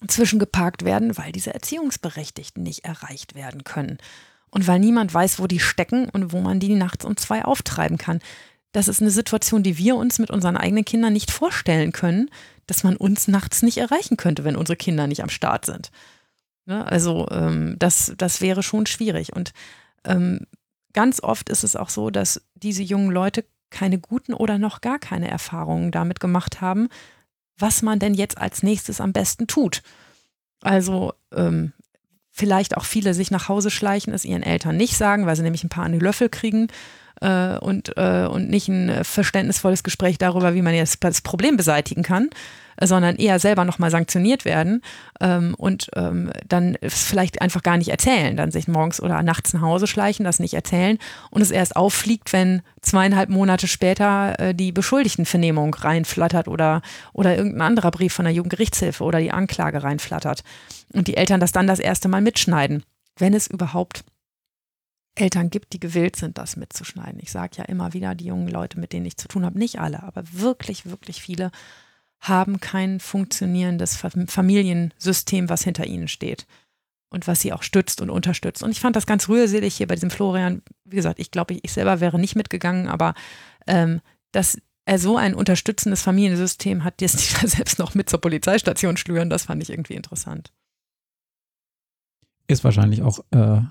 zwischengeparkt werden, weil diese Erziehungsberechtigten nicht erreicht werden können. Und weil niemand weiß, wo die stecken und wo man die nachts um zwei auftreiben kann das ist eine Situation, die wir uns mit unseren eigenen Kindern nicht vorstellen können, dass man uns nachts nicht erreichen könnte, wenn unsere Kinder nicht am Start sind. Ne? Also ähm, das, das wäre schon schwierig. Und ähm, ganz oft ist es auch so, dass diese jungen Leute keine guten oder noch gar keine Erfahrungen damit gemacht haben, was man denn jetzt als nächstes am besten tut. Also ähm, vielleicht auch viele sich nach Hause schleichen, es ihren Eltern nicht sagen, weil sie nämlich ein paar an die Löffel kriegen äh, und, äh, und nicht ein verständnisvolles Gespräch darüber, wie man jetzt das Problem beseitigen kann, äh, sondern eher selber nochmal sanktioniert werden ähm, und ähm, dann vielleicht einfach gar nicht erzählen, dann sich morgens oder nachts nach Hause schleichen, das nicht erzählen und es erst auffliegt, wenn zweieinhalb Monate später äh, die Beschuldigtenvernehmung reinflattert oder, oder irgendein anderer Brief von der Jugendgerichtshilfe oder die Anklage reinflattert und die Eltern das dann das erste Mal mitschneiden, wenn es überhaupt Eltern gibt, die gewillt sind, das mitzuschneiden. Ich sage ja immer wieder, die jungen Leute, mit denen ich zu tun habe, nicht alle, aber wirklich, wirklich viele haben kein funktionierendes Familiensystem, was hinter ihnen steht und was sie auch stützt und unterstützt. Und ich fand das ganz rührselig hier bei diesem Florian. Wie gesagt, ich glaube, ich selber wäre nicht mitgegangen, aber ähm, dass er so ein unterstützendes Familiensystem hat, das die da selbst noch mit zur Polizeistation schlüren, das fand ich irgendwie interessant. Ist wahrscheinlich auch äh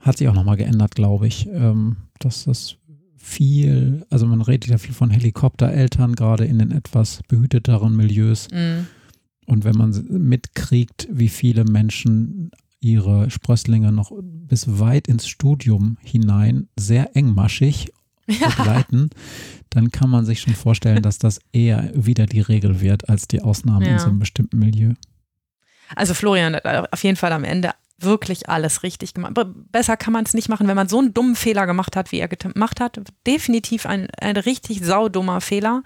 hat sich auch nochmal geändert, glaube ich, ähm, dass das viel, also man redet ja viel von Helikoptereltern, gerade in den etwas behüteteren Milieus. Mhm. Und wenn man mitkriegt, wie viele Menschen ihre Sprösslinge noch bis weit ins Studium hinein sehr engmaschig Ja. begleiten, dann kann man sich schon vorstellen, dass das eher wieder die Regel wird als die Ausnahme in Ja. so einem bestimmten Milieu. Also Florian hat auf jeden Fall am Ende wirklich alles richtig gemacht. Besser kann man es nicht machen, wenn man so einen dummen Fehler gemacht hat, wie er gemacht hat. Definitiv ein, ein richtig saudummer Fehler.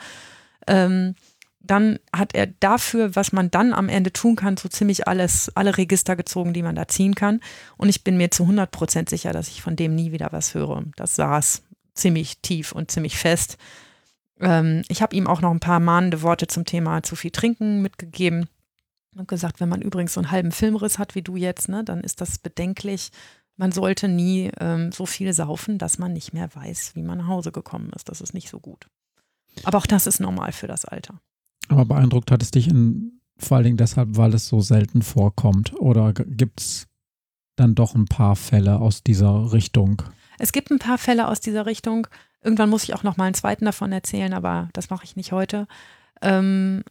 Ähm, dann hat er dafür, was man dann am Ende tun kann, so ziemlich alles, alle Register gezogen, die man da ziehen kann. Und ich bin mir zu 100 Prozent sicher, dass ich von dem nie wieder was höre. Das saß ziemlich tief und ziemlich fest. Ähm, ich habe ihm auch noch ein paar mahnende Worte zum Thema zu viel trinken mitgegeben und gesagt, wenn man übrigens so einen halben Filmriss hat wie du jetzt, ne, dann ist das bedenklich. Man sollte nie ähm, so viel saufen, dass man nicht mehr weiß, wie man nach Hause gekommen ist. Das ist nicht so gut. Aber auch das ist normal für das Alter. Aber beeindruckt hat es dich in, vor allen Dingen deshalb, weil es so selten vorkommt. Oder gibt es dann doch ein paar Fälle aus dieser Richtung? Es gibt ein paar Fälle aus dieser Richtung. Irgendwann muss ich auch noch mal einen zweiten davon erzählen, aber das mache ich nicht heute. Ähm,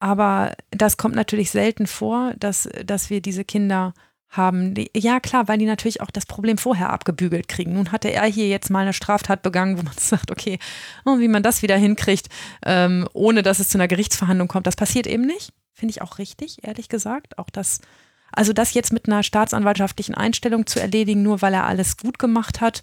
aber das kommt natürlich selten vor, dass, dass wir diese Kinder haben. Die, ja, klar, weil die natürlich auch das Problem vorher abgebügelt kriegen. Nun hatte er hier jetzt mal eine Straftat begangen, wo man sagt, okay, oh, wie man das wieder hinkriegt, ähm, ohne dass es zu einer Gerichtsverhandlung kommt. Das passiert eben nicht. Finde ich auch richtig, ehrlich gesagt. Auch das, also das jetzt mit einer staatsanwaltschaftlichen Einstellung zu erledigen, nur weil er alles gut gemacht hat,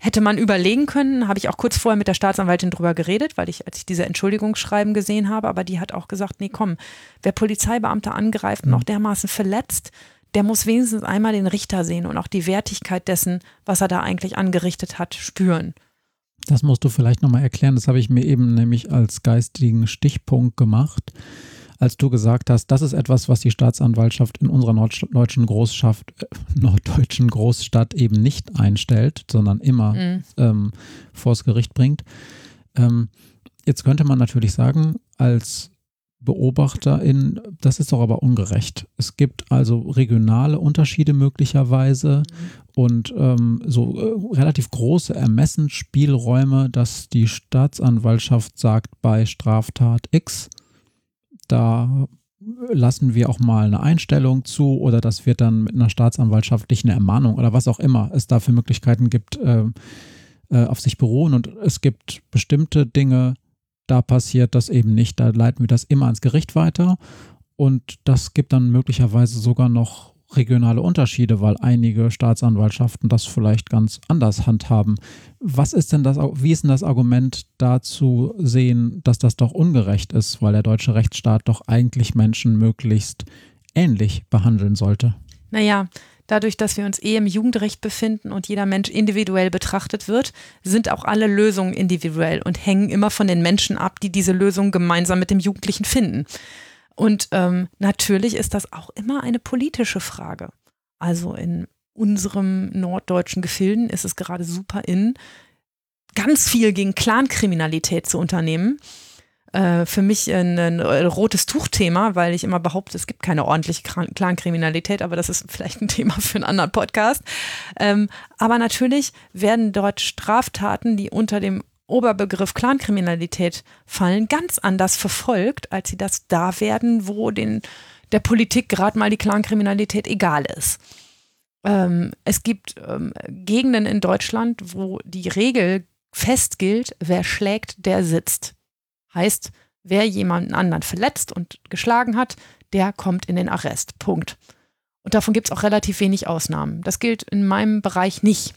hätte man überlegen können, habe ich auch kurz vorher mit der Staatsanwaltin drüber geredet, weil ich, als ich diese Entschuldigungsschreiben gesehen habe, aber die hat auch gesagt, nee, komm, wer Polizeibeamte angreift und auch dermaßen verletzt, der muss wenigstens einmal den Richter sehen und auch die Wertigkeit dessen, was er da eigentlich angerichtet hat, spüren. Das musst du vielleicht nochmal erklären. Das habe ich mir eben nämlich als geistigen Stichpunkt gemacht, als du gesagt hast, das ist etwas, was die Staatsanwaltschaft in unserer norddeutschen Großstadt, äh, norddeutschen Großstadt eben nicht einstellt, sondern immer mhm. ähm, vors Gericht bringt. Ähm, jetzt könnte man natürlich sagen, als Beobachterin, das ist doch aber ungerecht. Es gibt also regionale Unterschiede möglicherweise mhm. und ähm, so äh, relativ große Ermessensspielräume, dass die Staatsanwaltschaft sagt bei Straftat X, da lassen wir auch mal eine Einstellung zu oder das wird dann mit einer staatsanwaltschaftlichen Ermahnung oder was auch immer es da für Möglichkeiten gibt, äh, äh, auf sich beruhen. Und es gibt bestimmte Dinge, da passiert das eben nicht. Da leiten wir das immer ans Gericht weiter. Und das gibt dann möglicherweise sogar noch regionale Unterschiede, weil einige Staatsanwaltschaften das vielleicht ganz anders handhaben. Was ist denn das, wie ist denn das Argument dazu sehen, dass das doch ungerecht ist, weil der deutsche Rechtsstaat doch eigentlich Menschen möglichst ähnlich behandeln sollte? Naja, Dadurch, dass wir uns eh im Jugendrecht befinden und jeder Mensch individuell betrachtet wird, sind auch alle Lösungen individuell und hängen immer von den Menschen ab, die diese Lösung gemeinsam mit dem Jugendlichen finden. Und ähm, natürlich ist das auch immer eine politische Frage. Also in unserem norddeutschen Gefilden ist es gerade super in, ganz viel gegen Clankriminalität zu unternehmen äh, für mich ein, ein, rotes Tuchthema, weil ich immer behaupte, es gibt keine ordentliche Clankriminalität, aber das ist vielleicht ein Thema für einen anderen Podcast. Ähm, aber natürlich werden dort Straftaten, die unter dem Oberbegriff Clankriminalität fallen, ganz anders verfolgt, als sie das da werden, wo den, der Politik gerade mal die Clankriminalität egal ist. Ähm, es gibt ähm, Gegenden in Deutschland, wo die Regel fest gilt, wer schlägt, der sitzt. Heißt, wer jemanden anderen verletzt und geschlagen hat, der kommt in den Arrest. Punkt. Und davon gibt es auch relativ wenig Ausnahmen. Das gilt in meinem Bereich nicht.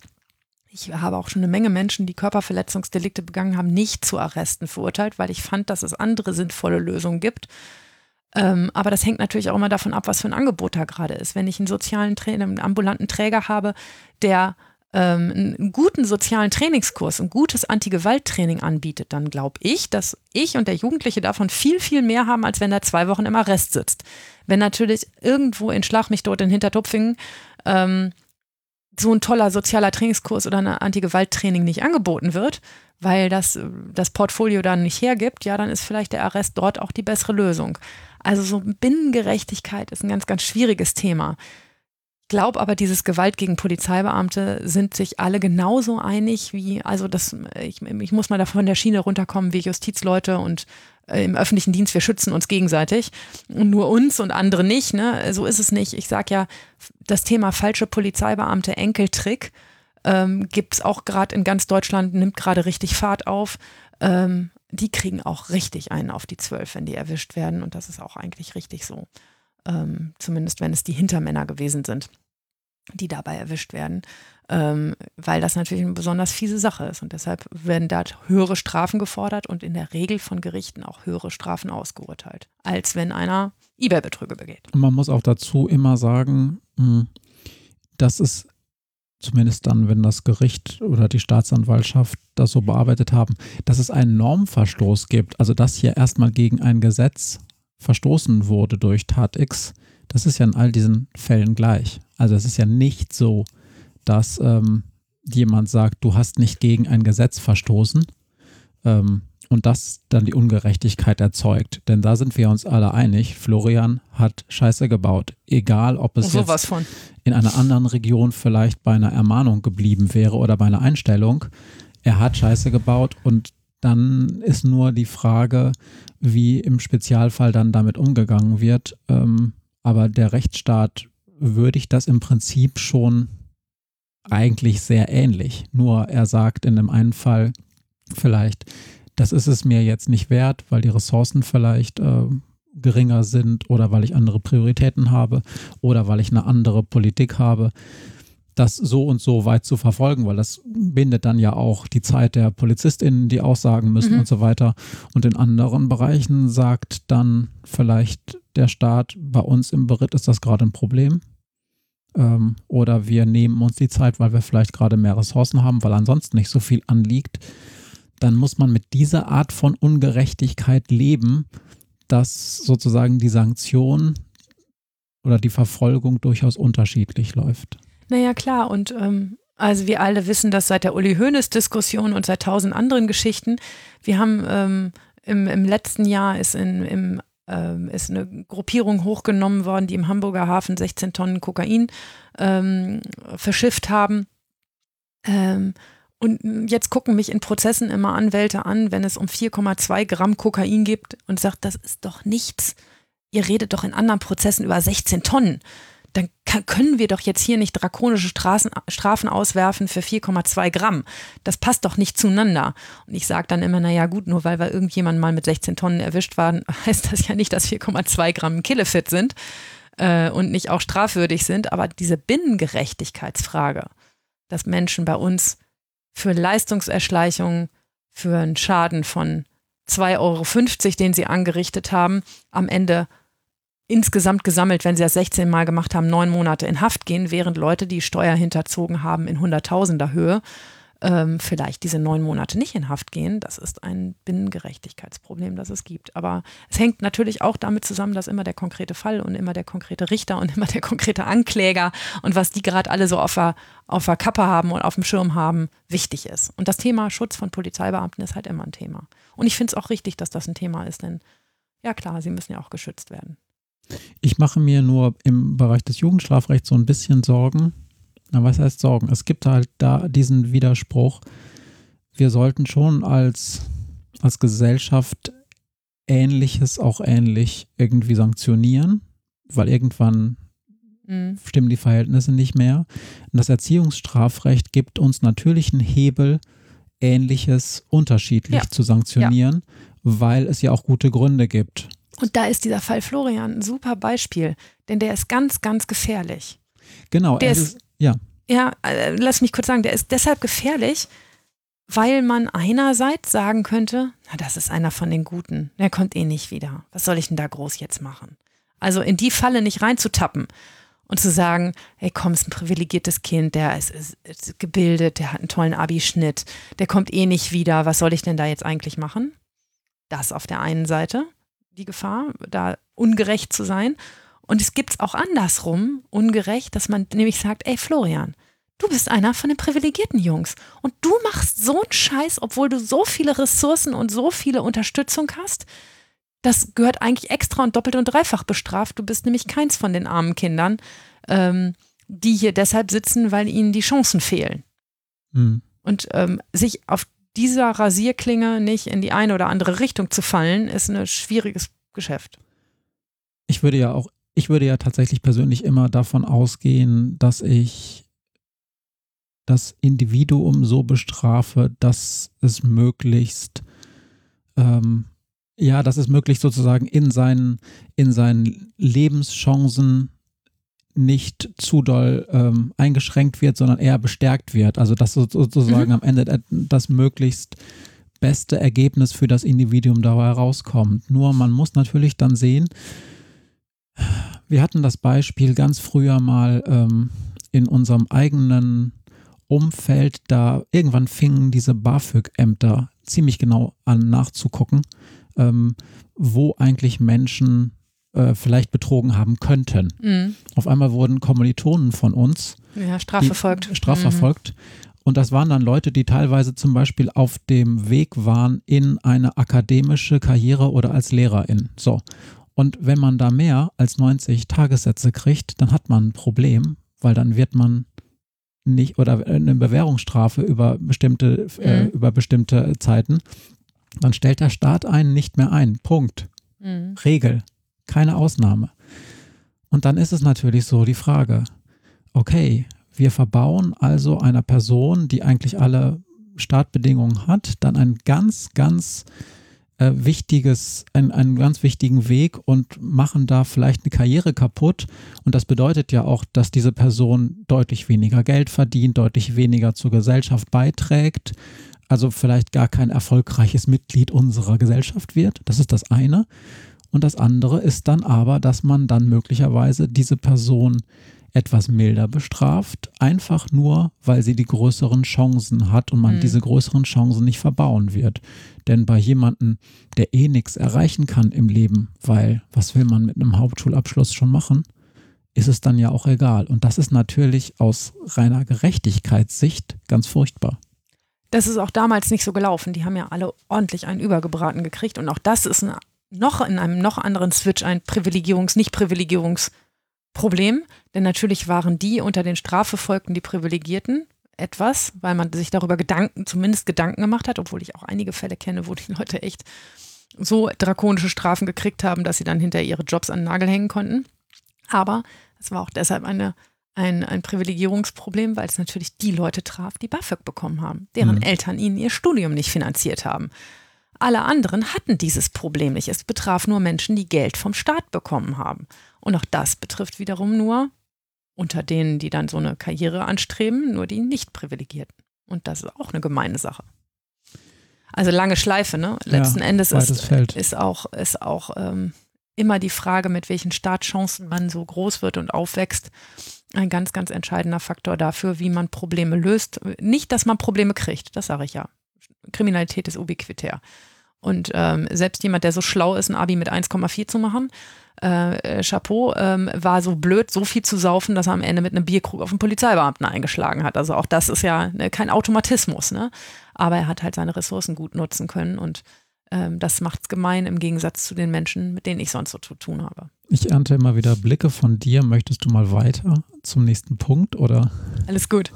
Ich habe auch schon eine Menge Menschen, die Körperverletzungsdelikte begangen haben, nicht zu Arresten verurteilt, weil ich fand, dass es andere sinnvolle Lösungen gibt. Ähm, aber das hängt natürlich auch immer davon ab, was für ein Angebot da gerade ist. Wenn ich einen sozialen einen ambulanten Träger habe, der ähm, einen guten sozialen Trainingskurs, ein gutes Anti-Gewalt-Training anbietet, dann glaube ich, dass ich und der Jugendliche davon viel, viel mehr haben, als wenn er zwei Wochen im Arrest sitzt. Wenn natürlich irgendwo in Schlag mich dort in Hintertupfingen ähm, so ein toller sozialer Trainingskurs oder ein Anti-Gewalt-Training nicht angeboten wird, weil das das Portfolio dann nicht hergibt, ja, dann ist vielleicht der Arrest dort auch die bessere Lösung. Also so Binnengerechtigkeit ist ein ganz, ganz schwieriges Thema glaube aber, dieses Gewalt gegen Polizeibeamte sind sich alle genauso einig wie, also das, ich, ich muss mal da von der Schiene runterkommen, wir Justizleute und äh, im öffentlichen Dienst, wir schützen uns gegenseitig und nur uns und andere nicht. Ne? So ist es nicht. Ich sage ja, das Thema falsche Polizeibeamte, Enkeltrick, ähm, gibt es auch gerade in ganz Deutschland, nimmt gerade richtig Fahrt auf. Ähm, die kriegen auch richtig einen auf die Zwölf, wenn die erwischt werden. Und das ist auch eigentlich richtig so. Ähm, zumindest wenn es die Hintermänner gewesen sind die dabei erwischt werden, ähm, weil das natürlich eine besonders fiese Sache ist. Und deshalb werden da höhere Strafen gefordert und in der Regel von Gerichten auch höhere Strafen ausgeurteilt, als wenn einer eBay-Betrüge begeht. Und man muss auch dazu immer sagen, hm, dass es zumindest dann, wenn das Gericht oder die Staatsanwaltschaft das so bearbeitet haben, dass es einen Normverstoß gibt, also dass hier erstmal gegen ein Gesetz verstoßen wurde durch Tat X, das ist ja in all diesen Fällen gleich. Also es ist ja nicht so, dass ähm, jemand sagt, du hast nicht gegen ein Gesetz verstoßen ähm, und das dann die Ungerechtigkeit erzeugt. Denn da sind wir uns alle einig, Florian hat Scheiße gebaut. Egal, ob es so jetzt in einer anderen Region vielleicht bei einer Ermahnung geblieben wäre oder bei einer Einstellung. Er hat Scheiße gebaut und dann ist nur die Frage, wie im Spezialfall dann damit umgegangen wird. Ähm, aber der Rechtsstaat würdigt das im Prinzip schon eigentlich sehr ähnlich. Nur er sagt in dem einen Fall vielleicht, das ist es mir jetzt nicht wert, weil die Ressourcen vielleicht äh, geringer sind oder weil ich andere Prioritäten habe oder weil ich eine andere Politik habe das so und so weit zu verfolgen, weil das bindet dann ja auch die Zeit der PolizistInnen, die aussagen müssen mhm. und so weiter. Und in anderen Bereichen sagt dann vielleicht der Staat, bei uns im Beritt ist das gerade ein Problem. Ähm, oder wir nehmen uns die Zeit, weil wir vielleicht gerade mehr Ressourcen haben, weil ansonsten nicht so viel anliegt. dann muss man mit dieser Art von Ungerechtigkeit leben, dass sozusagen die Sanktion oder die Verfolgung durchaus unterschiedlich läuft. Naja, klar. Und ähm, also wir alle wissen das seit der Uli Hoeneß-Diskussion und seit tausend anderen Geschichten. Wir haben ähm, im, im letzten Jahr ist, in, im, ähm, ist eine Gruppierung hochgenommen worden, die im Hamburger Hafen 16 Tonnen Kokain ähm, verschifft haben. Ähm, und jetzt gucken mich in Prozessen immer Anwälte an, wenn es um 4,2 Gramm Kokain gibt und sagt, das ist doch nichts. Ihr redet doch in anderen Prozessen über 16 Tonnen dann können wir doch jetzt hier nicht drakonische Straßen, Strafen auswerfen für 4,2 Gramm. Das passt doch nicht zueinander. Und ich sage dann immer, naja gut, nur weil wir irgendjemand mal mit 16 Tonnen erwischt waren, heißt das ja nicht, dass 4,2 Gramm Killefit sind äh, und nicht auch strafwürdig sind. Aber diese Binnengerechtigkeitsfrage, dass Menschen bei uns für Leistungserschleichung, für einen Schaden von 2,50 Euro, den sie angerichtet haben, am Ende insgesamt gesammelt, wenn sie das 16 Mal gemacht haben, neun Monate in Haft gehen, während Leute, die Steuer hinterzogen haben in Hunderttausender Höhe, ähm, vielleicht diese neun Monate nicht in Haft gehen. Das ist ein Binnengerechtigkeitsproblem, das es gibt. Aber es hängt natürlich auch damit zusammen, dass immer der konkrete Fall und immer der konkrete Richter und immer der konkrete Ankläger und was die gerade alle so auf der, auf der Kappe haben und auf dem Schirm haben, wichtig ist. Und das Thema Schutz von Polizeibeamten ist halt immer ein Thema. Und ich finde es auch richtig, dass das ein Thema ist, denn ja klar, sie müssen ja auch geschützt werden. Ich mache mir nur im Bereich des Jugendstrafrechts so ein bisschen Sorgen. Na, was heißt Sorgen? Es gibt halt da diesen Widerspruch. Wir sollten schon als, als Gesellschaft Ähnliches auch ähnlich irgendwie sanktionieren, weil irgendwann mhm. stimmen die Verhältnisse nicht mehr. Und das Erziehungsstrafrecht gibt uns natürlich einen Hebel, Ähnliches unterschiedlich ja. zu sanktionieren, ja. weil es ja auch gute Gründe gibt. Und da ist dieser Fall Florian ein super Beispiel, denn der ist ganz, ganz gefährlich. Genau, der ist, ja. Ja, äh, lass mich kurz sagen, der ist deshalb gefährlich, weil man einerseits sagen könnte, na, das ist einer von den Guten, der kommt eh nicht wieder. Was soll ich denn da groß jetzt machen? Also in die Falle nicht reinzutappen und zu sagen, ey komm, ist ein privilegiertes Kind, der ist, ist, ist gebildet, der hat einen tollen Abischnitt, der kommt eh nicht wieder, was soll ich denn da jetzt eigentlich machen? Das auf der einen Seite die Gefahr, da ungerecht zu sein. Und es gibt es auch andersrum, ungerecht, dass man nämlich sagt, ey Florian, du bist einer von den privilegierten Jungs und du machst so einen Scheiß, obwohl du so viele Ressourcen und so viele Unterstützung hast. Das gehört eigentlich extra und doppelt und dreifach bestraft. Du bist nämlich keins von den armen Kindern, ähm, die hier deshalb sitzen, weil ihnen die Chancen fehlen. Mhm. Und ähm, sich auf dieser Rasierklinge nicht in die eine oder andere Richtung zu fallen, ist ein schwieriges Geschäft. Ich würde ja auch, ich würde ja tatsächlich persönlich immer davon ausgehen, dass ich das Individuum so bestrafe, dass es möglichst, ähm, ja, dass es möglichst sozusagen in seinen, in seinen Lebenschancen nicht zu doll ähm, eingeschränkt wird, sondern eher bestärkt wird. Also dass sozusagen mhm. am Ende das möglichst beste Ergebnis für das Individuum dabei herauskommt. Nur man muss natürlich dann sehen, wir hatten das Beispiel ganz früher mal ähm, in unserem eigenen Umfeld, da irgendwann fingen diese BAföG-Ämter ziemlich genau an nachzugucken, ähm, wo eigentlich Menschen äh, vielleicht betrogen haben könnten. Mhm. Auf einmal wurden Kommilitonen von uns ja, strafverfolgt. strafverfolgt. Mhm. Und das waren dann Leute, die teilweise zum Beispiel auf dem Weg waren in eine akademische Karriere oder als Lehrerin. So. Und wenn man da mehr als 90 Tagessätze kriegt, dann hat man ein Problem, weil dann wird man nicht oder eine Bewährungsstrafe über bestimmte, äh, mhm. äh, über bestimmte Zeiten, dann stellt der Staat einen nicht mehr ein. Punkt. Mhm. Regel. Keine Ausnahme. Und dann ist es natürlich so die Frage, okay, wir verbauen also einer Person, die eigentlich alle Startbedingungen hat, dann ein ganz, ganz äh, wichtiges, ein, einen ganz wichtigen Weg und machen da vielleicht eine Karriere kaputt. Und das bedeutet ja auch, dass diese Person deutlich weniger Geld verdient, deutlich weniger zur Gesellschaft beiträgt, also vielleicht gar kein erfolgreiches Mitglied unserer Gesellschaft wird. Das ist das eine. Und das andere ist dann aber, dass man dann möglicherweise diese Person etwas milder bestraft, einfach nur, weil sie die größeren Chancen hat und man mhm. diese größeren Chancen nicht verbauen wird. Denn bei jemandem, der eh nichts erreichen kann im Leben, weil was will man mit einem Hauptschulabschluss schon machen, ist es dann ja auch egal. Und das ist natürlich aus reiner Gerechtigkeitssicht ganz furchtbar. Das ist auch damals nicht so gelaufen. Die haben ja alle ordentlich einen übergebraten gekriegt. Und auch das ist ein, noch in einem noch anderen Switch ein Privilegierungs-, Nicht-Privilegierungsproblem. Denn natürlich waren die unter den Strafverfolgten die Privilegierten etwas, weil man sich darüber Gedanken, zumindest Gedanken gemacht hat, obwohl ich auch einige Fälle kenne, wo die Leute echt so drakonische Strafen gekriegt haben, dass sie dann hinter ihre Jobs an den Nagel hängen konnten. Aber es war auch deshalb eine ein, ein Privilegierungsproblem, weil es natürlich die Leute traf, die BAföG bekommen haben, deren mhm. Eltern ihnen ihr Studium nicht finanziert haben. Alle anderen hatten dieses Problem nicht. Es betraf nur Menschen, die Geld vom Staat bekommen haben. Und auch das betrifft wiederum nur unter denen, die dann so eine Karriere anstreben, nur die nicht privilegierten. Und das ist auch eine gemeine Sache. Also lange Schleife, ne? Letzten ja, Endes ist, ist auch, ist auch ähm, immer die Frage, mit welchen Startchancen man so groß wird und aufwächst ein ganz, ganz entscheidender Faktor dafür, wie man Probleme löst. Nicht, dass man Probleme kriegt, das sage ich ja. Kriminalität ist ubiquitär. Und ähm, selbst jemand, der so schlau ist, ein Abi mit 1,4 zu machen, äh, Chapeau, ähm, war so blöd, so viel zu saufen, dass er am Ende mit einem Bierkrug auf einen Polizeibeamten eingeschlagen hat. Also auch das ist ja ne, kein Automatismus, ne? Aber er hat halt seine Ressourcen gut nutzen können und ähm, das macht es gemein im Gegensatz zu den Menschen, mit denen ich sonst so zu tun habe. Ich ernte immer wieder Blicke von dir. Möchtest du mal weiter zum nächsten Punkt oder? Alles gut.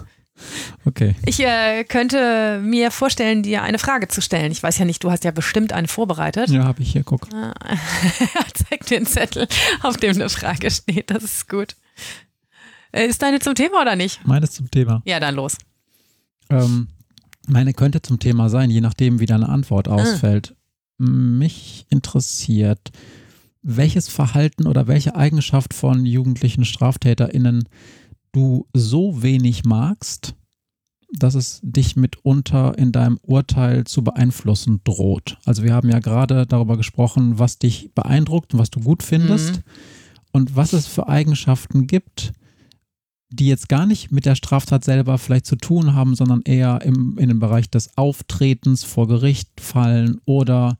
Okay. Ich äh, könnte mir vorstellen, dir eine Frage zu stellen. Ich weiß ja nicht, du hast ja bestimmt eine vorbereitet. Ja, habe ich hier, guck. Ah, zeig einen Zettel, auf dem eine Frage steht. Das ist gut. Äh, ist deine zum Thema oder nicht? Meine ist zum Thema. Ja, dann los. Ähm, meine könnte zum Thema sein, je nachdem, wie deine Antwort ah. ausfällt. Ah. Mich interessiert, welches Verhalten oder welche Eigenschaft von jugendlichen StraftäterInnen du so wenig magst, dass es dich mitunter in deinem Urteil zu beeinflussen droht. Also wir haben ja gerade darüber gesprochen, was dich beeindruckt und was du gut findest mhm. und was es für Eigenschaften gibt, die jetzt gar nicht mit der Straftat selber vielleicht zu tun haben, sondern eher im, in dem Bereich des Auftretens vor Gericht fallen oder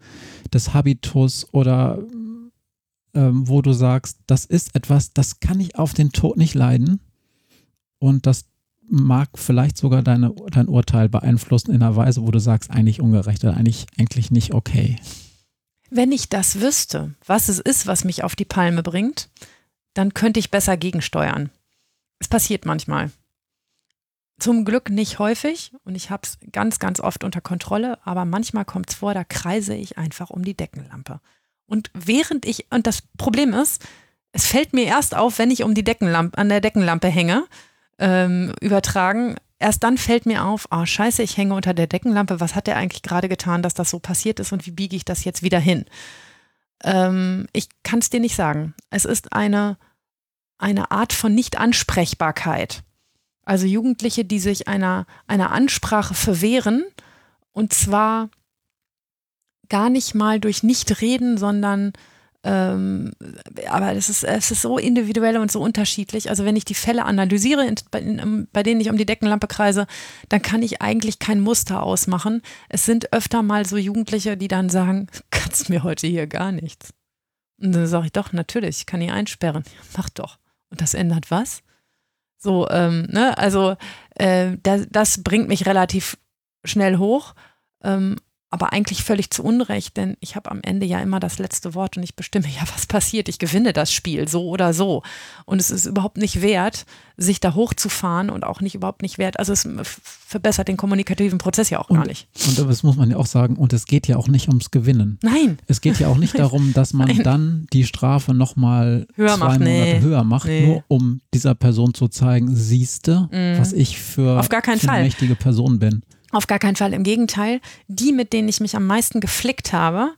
des Habitus oder ähm, wo du sagst, das ist etwas, das kann ich auf den Tod nicht leiden und das mag vielleicht sogar deine, dein Urteil beeinflussen in einer Weise, wo du sagst, eigentlich ungerecht oder eigentlich, eigentlich nicht okay. Wenn ich das wüsste, was es ist, was mich auf die Palme bringt, dann könnte ich besser gegensteuern. Es passiert manchmal. Zum Glück nicht häufig und ich habe es ganz, ganz oft unter Kontrolle, aber manchmal kommt es vor, da kreise ich einfach um die Deckenlampe. Und während ich, und das Problem ist, es fällt mir erst auf, wenn ich um die Deckenlampe, an der Deckenlampe hänge, ähm, übertragen. Erst dann fällt mir auf, ah, oh, scheiße, ich hänge unter der Deckenlampe. Was hat der eigentlich gerade getan, dass das so passiert ist und wie biege ich das jetzt wieder hin? Ähm, ich kann es dir nicht sagen. Es ist eine, eine Art von Nicht-Ansprechbarkeit. Also Jugendliche, die sich einer, einer Ansprache verwehren und zwar gar nicht mal durch Nichtreden, sondern ähm, aber es ist, es ist so individuell und so unterschiedlich. Also wenn ich die Fälle analysiere, in, in, bei denen ich um die Deckenlampe kreise, dann kann ich eigentlich kein Muster ausmachen. Es sind öfter mal so Jugendliche, die dann sagen, kannst mir heute hier gar nichts. Und dann sage ich doch, natürlich, ich kann ihn einsperren. mach doch. Und das ändert was? So, ähm, ne, also äh, das, das bringt mich relativ schnell hoch. Ähm, aber eigentlich völlig zu Unrecht, denn ich habe am Ende ja immer das letzte Wort und ich bestimme ja, was passiert. Ich gewinne das Spiel, so oder so. Und es ist überhaupt nicht wert, sich da hochzufahren und auch nicht überhaupt nicht wert. Also es verbessert den kommunikativen Prozess ja auch und, gar nicht. Und das muss man ja auch sagen, und es geht ja auch nicht ums Gewinnen. Nein. Es geht ja auch nicht darum, dass man Nein. dann die Strafe nochmal zwei macht, Monate nee. höher macht, nee. nur um dieser Person zu zeigen, siehste, mm. was ich für, Auf gar keinen für eine Fall. mächtige Person bin. Auf gar keinen Fall. Im Gegenteil, die, mit denen ich mich am meisten geflickt habe,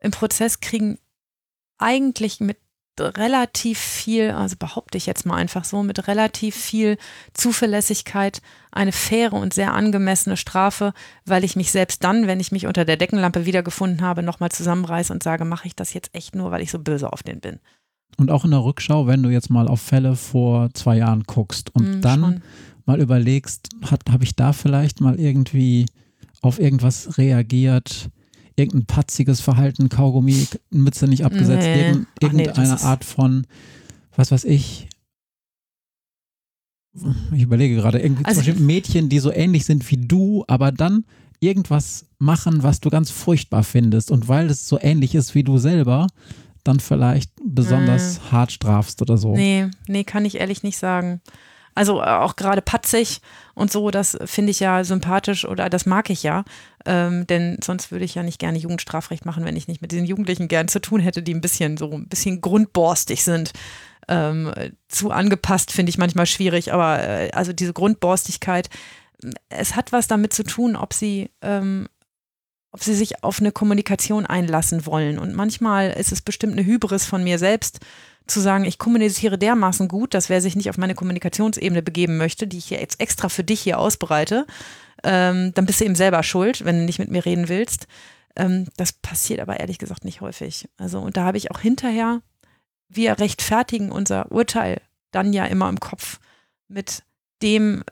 im Prozess kriegen eigentlich mit relativ viel, also behaupte ich jetzt mal einfach so, mit relativ viel Zuverlässigkeit eine faire und sehr angemessene Strafe, weil ich mich selbst dann, wenn ich mich unter der Deckenlampe wiedergefunden habe, nochmal zusammenreiße und sage, mache ich das jetzt echt nur, weil ich so böse auf den bin. Und auch in der Rückschau, wenn du jetzt mal auf Fälle vor zwei Jahren guckst und Mm, dann schon. Mal überlegst, habe ich da vielleicht mal irgendwie auf irgendwas reagiert, irgendein patziges Verhalten, Kaugummi, Mütze nicht abgesetzt, Nee. irgend, nee, irgendeine ist- Art von, was weiß ich, ich überlege gerade, irgendwie Also- zum Beispiel Mädchen, die so ähnlich sind wie du, aber dann irgendwas machen, was du ganz furchtbar findest und weil es so ähnlich ist wie du selber, dann vielleicht besonders hart strafst oder so. Nee, nee, kann ich ehrlich nicht sagen. Also äh, auch gerade patzig und so, das finde ich ja sympathisch oder das mag ich ja. Ähm, denn sonst würde ich ja nicht gerne Jugendstrafrecht machen, wenn ich nicht mit diesen Jugendlichen gern zu tun hätte, die ein bisschen so ein bisschen grundborstig sind. Ähm, zu angepasst finde ich manchmal schwierig, aber äh, also diese Grundborstigkeit, es hat was damit zu tun, ob sie ähm, ob sie sich auf eine Kommunikation einlassen wollen. Und manchmal ist es bestimmt eine Hybris von mir selbst, zu sagen, ich kommuniziere dermaßen gut, dass wer sich nicht auf meine Kommunikationsebene begeben möchte, die ich hier jetzt extra für dich hier ausbreite, ähm, dann bist du eben selber schuld, wenn du nicht mit mir reden willst. Ähm, das passiert aber ehrlich gesagt nicht häufig. Also, und da habe ich auch hinterher, wir rechtfertigen unser Urteil dann ja immer im Kopf mit dem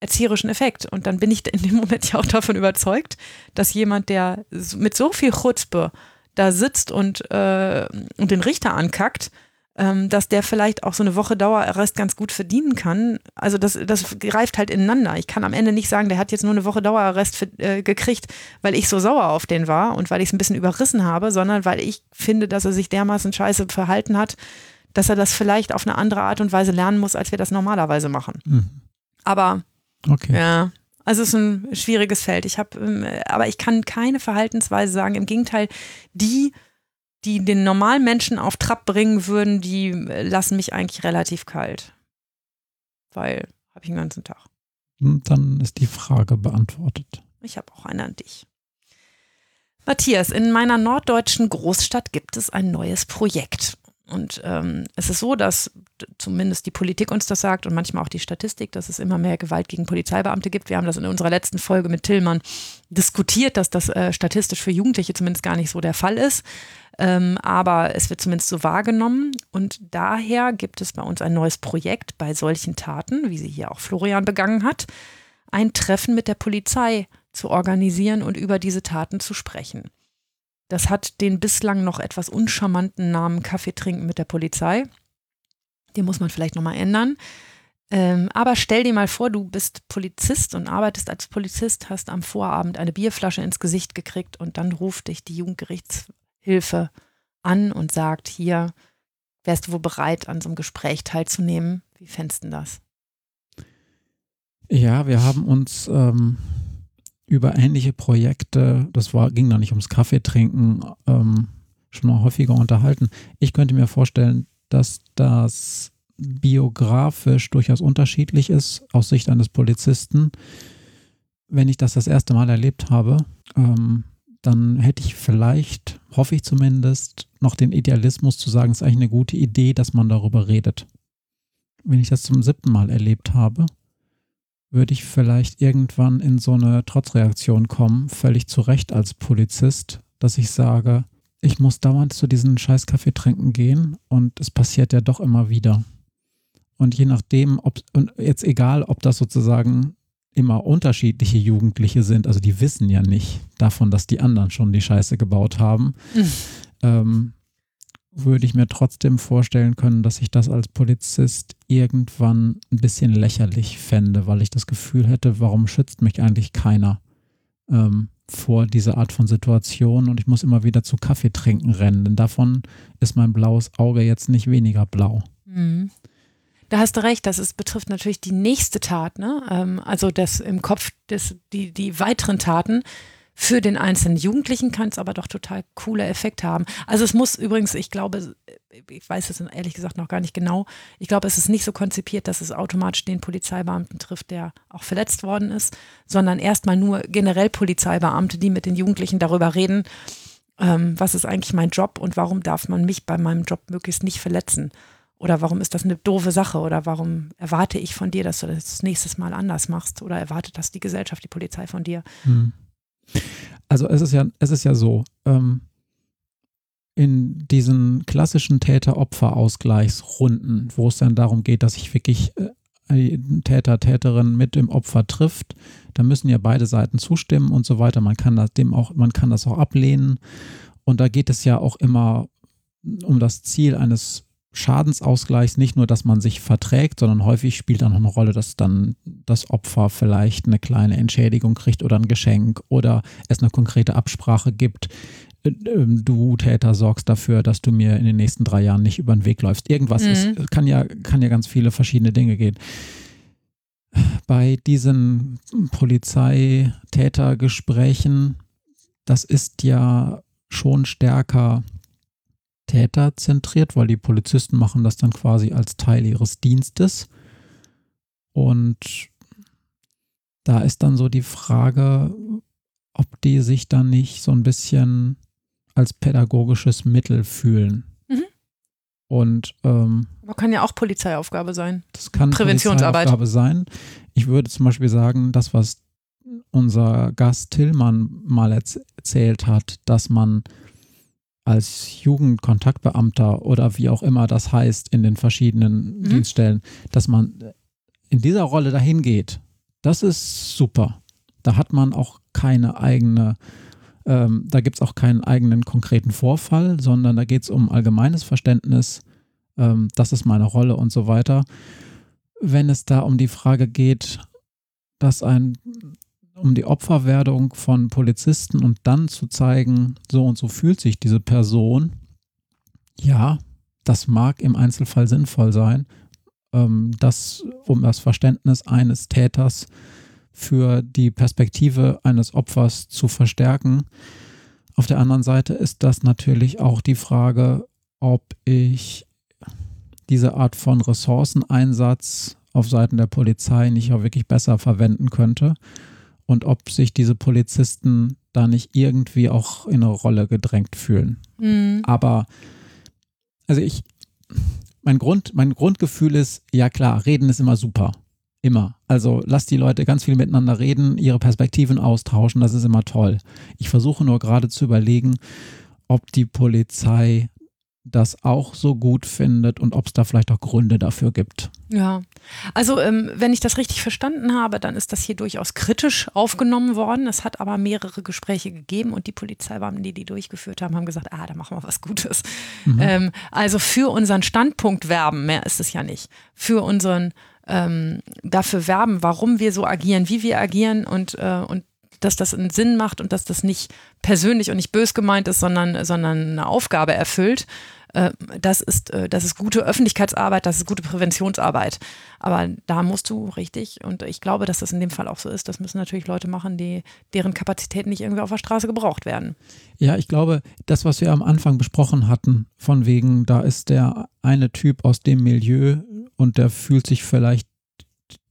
erzieherischen Effekt. Und dann bin ich in dem Moment ja auch davon überzeugt, dass jemand, der mit so viel Chutzpe da sitzt und, äh, und den Richter ankackt, ähm, dass der vielleicht auch so eine Woche Dauerarrest ganz gut verdienen kann. Also das, das greift halt ineinander. Ich kann am Ende nicht sagen, der hat jetzt nur eine Woche Dauerarrest für, äh, gekriegt, weil ich so sauer auf den war und weil ich es ein bisschen überrissen habe, sondern weil ich finde, dass er sich dermaßen scheiße verhalten hat, dass er das vielleicht auf eine andere Art und Weise lernen muss, als wir das normalerweise machen. Mhm. Aber Okay. ja, also es ist ein schwieriges Feld. Ich habe, ähm, aber ich kann keine Verhaltensweise sagen. Im Gegenteil, die, die den normalen Menschen auf Trab bringen würden, die äh, lassen mich eigentlich relativ kalt. Weil habe ich den ganzen Tag. Und Dann ist die Frage beantwortet. Ich habe auch eine an dich. Matthias, in meiner norddeutschen Großstadt gibt es ein neues Projekt. Und ähm, es ist so, dass zumindest die Politik uns das sagt und manchmal auch die Statistik, dass es immer mehr Gewalt gegen Polizeibeamte gibt. Wir haben das in unserer letzten Folge mit Tillmann diskutiert, dass das äh, statistisch für Jugendliche zumindest gar nicht so der Fall ist. Ähm, aber es wird zumindest so wahrgenommen. Und daher gibt es bei uns ein neues Projekt bei solchen Taten, wie sie hier auch Florian begangen hat, ein Treffen mit der Polizei zu organisieren und über diese Taten zu sprechen. Das hat den bislang noch etwas uncharmanten Namen Kaffee trinken mit der Polizei. Den muss man vielleicht nochmal ändern. Ähm, aber stell dir mal vor, du bist Polizist und arbeitest als Polizist, hast am Vorabend eine Bierflasche ins Gesicht gekriegt und dann ruft dich die Jugendgerichtshilfe an und sagt, hier, wärst du wohl bereit, an so einem Gespräch teilzunehmen? Wie fändest du das? Ja, wir haben uns ähm, über ähnliche Projekte, das war, ging da nicht ums Kaffeetrinken, ähm, schon mal häufiger unterhalten. Ich könnte mir vorstellen, dass das biografisch durchaus unterschiedlich ist aus Sicht eines Polizisten. Wenn ich das das erste Mal erlebt habe, ähm, dann hätte ich vielleicht, hoffe ich zumindest, noch den Idealismus zu sagen, es ist eigentlich eine gute Idee, dass man darüber redet. Wenn ich das zum siebten Mal erlebt habe, würde ich vielleicht irgendwann in so eine Trotzreaktion kommen, völlig zu Recht als Polizist, dass ich sage, ich muss dauernd zu diesen scheiß Kaffee trinken gehen und es passiert ja doch immer wieder. Und je nachdem, ob, und jetzt egal, ob das sozusagen immer unterschiedliche Jugendliche sind, also die wissen ja nicht davon, dass die anderen schon die Scheiße gebaut haben, Mhm. ähm, würde ich mir trotzdem vorstellen können, dass ich das als Polizist irgendwann ein bisschen lächerlich fände, weil ich das Gefühl hätte, warum schützt mich eigentlich keiner ähm, vor dieser Art von Situation und ich muss immer wieder zu Kaffee trinken rennen, denn davon ist mein blaues Auge jetzt nicht weniger blau. Mhm. Da hast du recht, das ist, betrifft natürlich die nächste Tat, ne? Ähm, also das im Kopf, des, die, die weiteren Taten. Für den einzelnen Jugendlichen kann es aber doch total coole Effekte haben. Also es muss übrigens, ich glaube, ich weiß es ehrlich gesagt noch gar nicht genau, ich glaube, es ist nicht so konzipiert, dass es automatisch den Polizeibeamten trifft, der auch verletzt worden ist, sondern erstmal nur generell Polizeibeamte, die mit den Jugendlichen darüber reden, ähm, was ist eigentlich mein Job und warum darf man mich bei meinem Job möglichst nicht verletzen. Oder warum ist das eine doofe Sache? Oder warum erwarte ich von dir, dass du das nächstes Mal anders machst? Oder erwartet das die Gesellschaft, die Polizei von dir? Hm. Also es ist ja, es ist ja so, ähm, in diesen klassischen Täter-Opfer-Ausgleichsrunden, wo es dann darum geht, dass sich wirklich äh, Täter, Täterin mit dem Opfer trifft, da müssen ja beide Seiten zustimmen und so weiter. Man kann das dem auch, man kann das auch ablehnen. Und da geht es ja auch immer um das Ziel eines Schadensausgleichs, nicht nur, dass man sich verträgt, sondern häufig spielt dann noch eine Rolle, dass dann das Opfer vielleicht eine kleine Entschädigung kriegt oder ein Geschenk oder es eine konkrete Absprache gibt. Äh, ähm, du Täter sorgst dafür, dass du mir in den nächsten drei Jahren nicht über den Weg läufst. Irgendwas mhm. ist, kann ja, kann ja ganz viele verschiedene Dinge gehen. Bei diesen Polizeitätergesprächen, das ist ja schon stärker täterzentriert, weil die Polizisten machen das dann quasi als Teil ihres Dienstes. Und da ist dann so die Frage, ob die sich dann nicht so ein bisschen als pädagogisches Mittel fühlen. Mhm. Und ähm, aber kann ja auch Polizeiaufgabe sein. Das kann Präventionsarbeit Polizeiaufgabe sein. Ich würde zum Beispiel sagen, das, was unser Gast Tillmann mal erzählt hat, dass man als Jugendkontaktbeamter oder wie auch immer das heißt in den verschiedenen mhm. Dienststellen, dass man in dieser Rolle dahin geht, das ist super. Da hat man auch keine eigene, ähm, da gibt es auch keinen eigenen konkreten Vorfall, sondern da geht es um allgemeines Verständnis, ähm, das ist meine Rolle und so weiter. Wenn es da um die Frage geht, dass ein um die Opferwerdung von Polizisten und dann zu zeigen, so und so fühlt sich diese Person, ja, das mag im Einzelfall sinnvoll sein, ähm, das, um das Verständnis eines Täters für die Perspektive eines Opfers zu verstärken. Auf der anderen Seite ist das natürlich auch die Frage, ob ich diese Art von Ressourceneinsatz auf Seiten der Polizei nicht auch wirklich besser verwenden könnte und ob sich diese Polizisten da nicht irgendwie auch in eine Rolle gedrängt fühlen. Mhm. Aber, also ich, mein, Grund, mein Grundgefühl ist, ja klar, reden ist immer super. Immer. Also lass die Leute ganz viel miteinander reden, ihre Perspektiven austauschen, das ist immer toll. Ich versuche nur gerade zu überlegen, ob die Polizei das auch so gut findet und ob es da vielleicht auch Gründe dafür gibt. Ja, also ähm, wenn ich das richtig verstanden habe, dann ist das hier durchaus kritisch aufgenommen worden. Es hat aber mehrere Gespräche gegeben und die Polizeibeamten, die die durchgeführt haben, haben gesagt, ah, da machen wir was Gutes. Mhm. Ähm, also für unseren Standpunkt werben, mehr ist es ja nicht. Für unseren ähm, dafür werben, warum wir so agieren, wie wir agieren und, äh, und dass das einen Sinn macht und dass das nicht persönlich und nicht bös gemeint ist, sondern, sondern eine Aufgabe erfüllt. Äh, das ist, äh, das ist gute Öffentlichkeitsarbeit, das ist gute Präventionsarbeit. Aber da musst du richtig, und ich glaube, dass das in dem Fall auch so ist, das müssen natürlich Leute machen, die, deren Kapazitäten nicht irgendwie auf der Straße gebraucht werden. Ja, ich glaube, das, was wir am Anfang besprochen hatten, von wegen, da ist der eine Typ aus dem Milieu und der fühlt sich vielleicht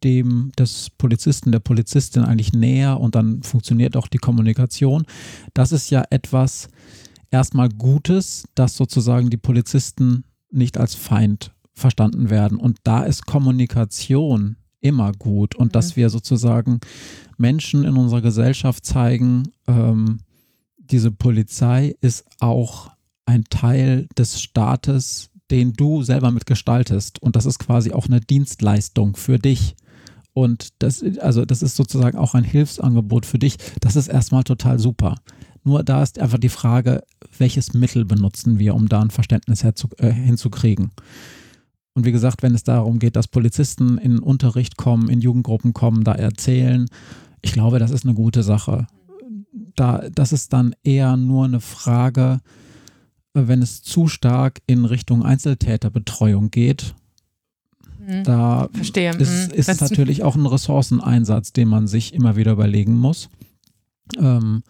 dem des Polizisten, der Polizistin eigentlich näher und dann funktioniert auch die Kommunikation. Das ist ja etwas erstmal Gutes, dass sozusagen die Polizisten nicht als Feind verstanden werden. Und da ist Kommunikation immer gut und mhm. dass wir sozusagen Menschen in unserer Gesellschaft zeigen, ähm, diese Polizei ist auch ein Teil des Staates, den du selber mitgestaltest. Und das ist quasi auch eine Dienstleistung für dich. Und das, also das ist sozusagen auch ein Hilfsangebot für dich. Das ist erstmal total super. Nur da ist einfach die Frage, welches Mittel benutzen wir, um da ein Verständnis herzu, äh, hinzukriegen. Und wie gesagt, wenn es darum geht, dass Polizisten in Unterricht kommen, in Jugendgruppen kommen, da erzählen, ich glaube, das ist eine gute Sache. Da, das ist dann eher nur eine Frage, wenn es zu stark in Richtung Einzeltäterbetreuung geht, Mhm. Da Verstehe. ist, mhm. ist es natürlich auch ein Ressourceneinsatz, den man sich immer wieder überlegen muss. Ähm,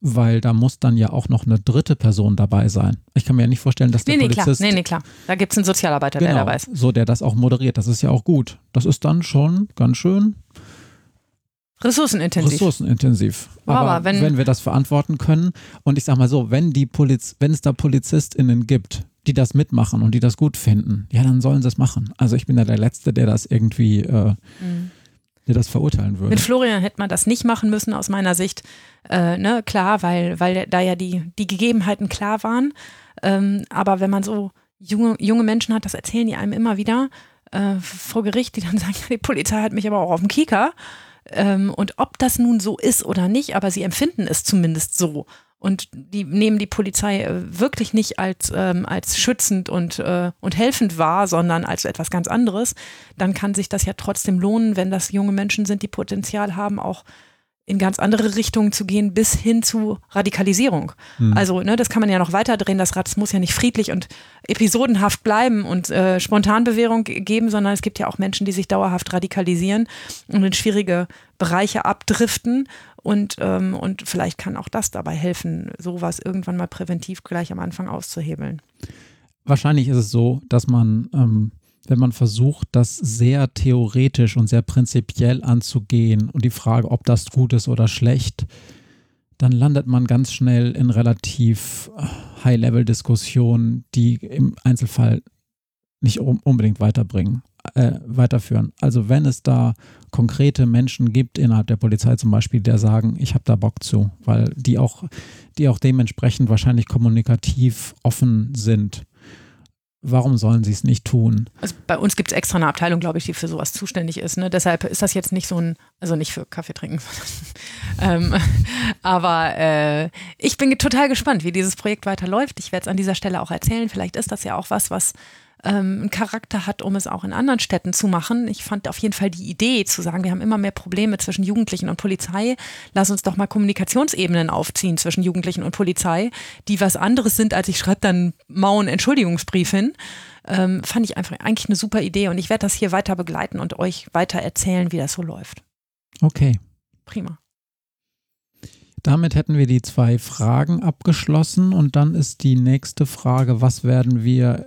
weil da muss dann ja auch noch eine dritte Person dabei sein. Ich kann mir ja nicht vorstellen, dass der nee, nee, Polizist... Klar. Nee, nee, klar. Da gibt es einen Sozialarbeiter, genau, der dabei ist. so der das auch moderiert. Das ist ja auch gut. Das ist dann schon ganz schön... Ressourcenintensiv. Ressourcenintensiv. Aber, Aber wenn, wenn, wir das verantworten können und ich sag mal so, wenn die Poliz wenn es da PolizistInnen gibt, die das mitmachen und die das gut finden, ja, dann sollen sie es machen. Also ich bin ja der Letzte, der das irgendwie äh, mhm. der das verurteilen würde. Mit Florian hätte man das nicht machen müssen, aus meiner Sicht. Äh, ne, klar, weil, weil da ja die, die Gegebenheiten klar waren. Ähm, aber wenn man so junge, junge Menschen hat, das erzählen die einem immer wieder äh, vor Gericht, die dann sagen, die Polizei hat mich aber auch auf dem Kieker. Ähm, und ob das nun so ist oder nicht, aber sie empfinden es zumindest so und die nehmen die Polizei äh, wirklich nicht als, ähm, als schützend und, äh, und helfend wahr, sondern als etwas ganz anderes, dann kann sich das ja trotzdem lohnen, wenn das junge Menschen sind, die Potenzial haben, auch in ganz andere Richtungen zu gehen, bis hin zu Radikalisierung. Mhm. Also, ne, das kann man ja noch weiter drehen. Das Rad muss ja nicht friedlich und episodenhaft bleiben und äh, Spontanbewährung geben, sondern es gibt ja auch Menschen, die sich dauerhaft radikalisieren und in schwierige Bereiche abdriften. Und, ähm, und vielleicht kann auch das dabei helfen, sowas irgendwann mal präventiv gleich am Anfang auszuhebeln. Wahrscheinlich ist es so, dass man ähm, wenn man versucht, das sehr theoretisch und sehr prinzipiell anzugehen und die Frage, ob das gut ist oder schlecht, dann landet man ganz schnell in relativ äh, High-Level-Diskussionen, die im Einzelfall nicht unbedingt weiterbringen, äh, weiterführen. Also wenn es da konkrete Menschen gibt innerhalb der Polizei zum Beispiel, der sagen, ich habe da Bock zu, weil die auch, die auch dementsprechend wahrscheinlich kommunikativ offen sind warum sollen sie es nicht tun? Also bei uns gibt es extra eine Abteilung, glaube ich, die für sowas zuständig ist. Ne? Deshalb ist das jetzt nicht so ein, also nicht für Kaffee trinken. ähm, aber äh, ich bin total gespannt, wie dieses Projekt weiterläuft. Ich werde es an dieser Stelle auch erzählen. Vielleicht ist das ja auch was, was ähm, einen Charakter hat, um es auch in anderen Städten zu machen. Ich fand auf jeden Fall die Idee zu sagen, wir haben immer mehr Probleme zwischen Jugendlichen und Polizei. Lass uns doch mal Kommunikationsebenen aufziehen zwischen Jugendlichen und Polizei, die was anderes sind, als ich schreibe dann mau einen Entschuldigungsbrief hin. Ähm, fand ich einfach eigentlich eine super Idee und ich werde das hier weiter begleiten und euch weiter erzählen, wie das so läuft. Okay. Prima. Damit hätten wir die zwei Fragen abgeschlossen und dann ist die nächste Frage, was werden wir,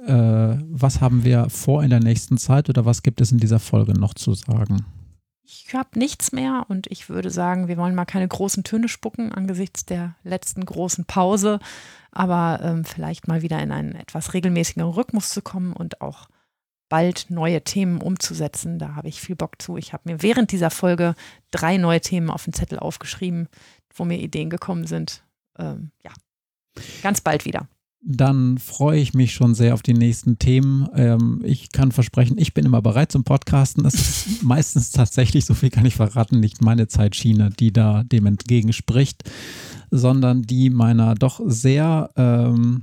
äh, was haben wir vor in der nächsten Zeit oder was gibt es in dieser Folge noch zu sagen? Ich habe nichts mehr und ich würde sagen, wir wollen mal keine großen Töne spucken angesichts der letzten großen Pause, aber ähm, vielleicht mal wieder in einen etwas regelmäßigeren Rhythmus zu kommen und auch bald neue Themen umzusetzen. Da habe ich viel Bock zu. Ich habe mir während dieser Folge drei neue Themen auf den Zettel aufgeschrieben, wo mir Ideen gekommen sind. Ähm, ja, ganz bald wieder. Dann freue ich mich schon sehr auf die nächsten Themen. Ähm, ich kann versprechen, ich bin immer bereit zum Podcasten. Das ist meistens tatsächlich, so viel kann ich verraten, nicht meine Zeitschiene, die da dem entgegenspricht, sondern die meiner doch sehr ähm,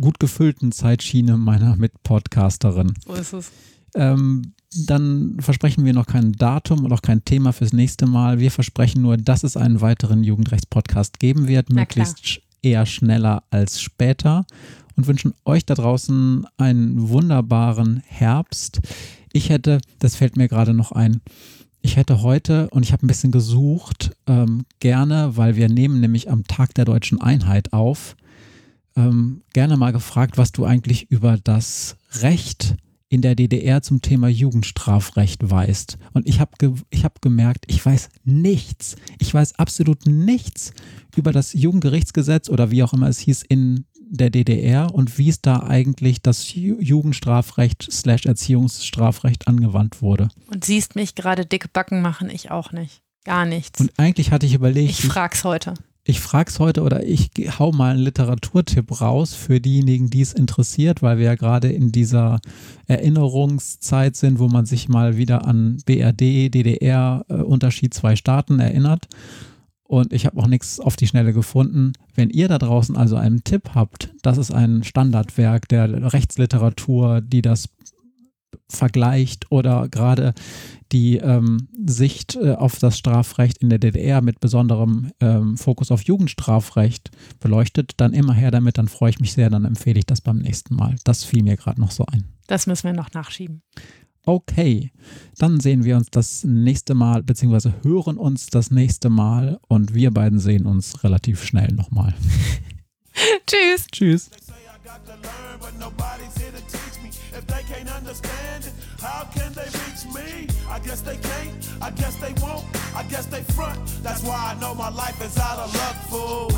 gut gefüllten Zeitschiene meiner Mitpodcasterin. So ist es. Ähm, dann versprechen wir noch kein Datum und auch kein Thema fürs nächste Mal. Wir versprechen nur, dass es einen weiteren Jugendrechtspodcast geben wird, möglichst eher schneller als später und wünschen euch da draußen einen wunderbaren Herbst. Ich hätte, das fällt mir gerade noch ein, ich hätte heute, und ich habe ein bisschen gesucht, ähm, gerne, weil wir nehmen nämlich am Tag der deutschen Einheit auf, ähm, gerne mal gefragt, was du eigentlich über das Recht in der DDR zum Thema Jugendstrafrecht weißt. Und ich habe ge hab gemerkt, ich weiß nichts. Ich weiß absolut nichts über das Jugendgerichtsgesetz oder wie auch immer es hieß in der DDR und wie es da eigentlich das Jugendstrafrecht slash Erziehungsstrafrecht angewandt wurde. Und siehst mich gerade dicke Backen machen, ich auch nicht. Gar nichts. Und eigentlich hatte ich überlegt. Ich frag's heute ich frage es heute oder ich hau mal einen Literaturtipp raus für diejenigen, die es interessiert, weil wir ja gerade in dieser Erinnerungszeit sind, wo man sich mal wieder an BRD, DDR, äh, Unterschied zwei Staaten erinnert. Und ich habe auch nichts auf die Schnelle gefunden. Wenn ihr da draußen also einen Tipp habt, das ist ein Standardwerk der Rechtsliteratur, die das vergleicht oder gerade die ähm, Sicht äh, auf das Strafrecht in der DDR mit besonderem ähm, Fokus auf Jugendstrafrecht beleuchtet, dann immer her damit, dann freue ich mich sehr, dann empfehle ich das beim nächsten Mal. Das fiel mir gerade noch so ein. Das müssen wir noch nachschieben. Okay, dann sehen wir uns das nächste Mal, beziehungsweise hören uns das nächste Mal und wir beiden sehen uns relativ schnell nochmal. Tschüss. Tschüss. they can't understand it. How can they reach me? I guess they can't, I guess they won't, I guess they front. That's why I know my life is out of luck, fool.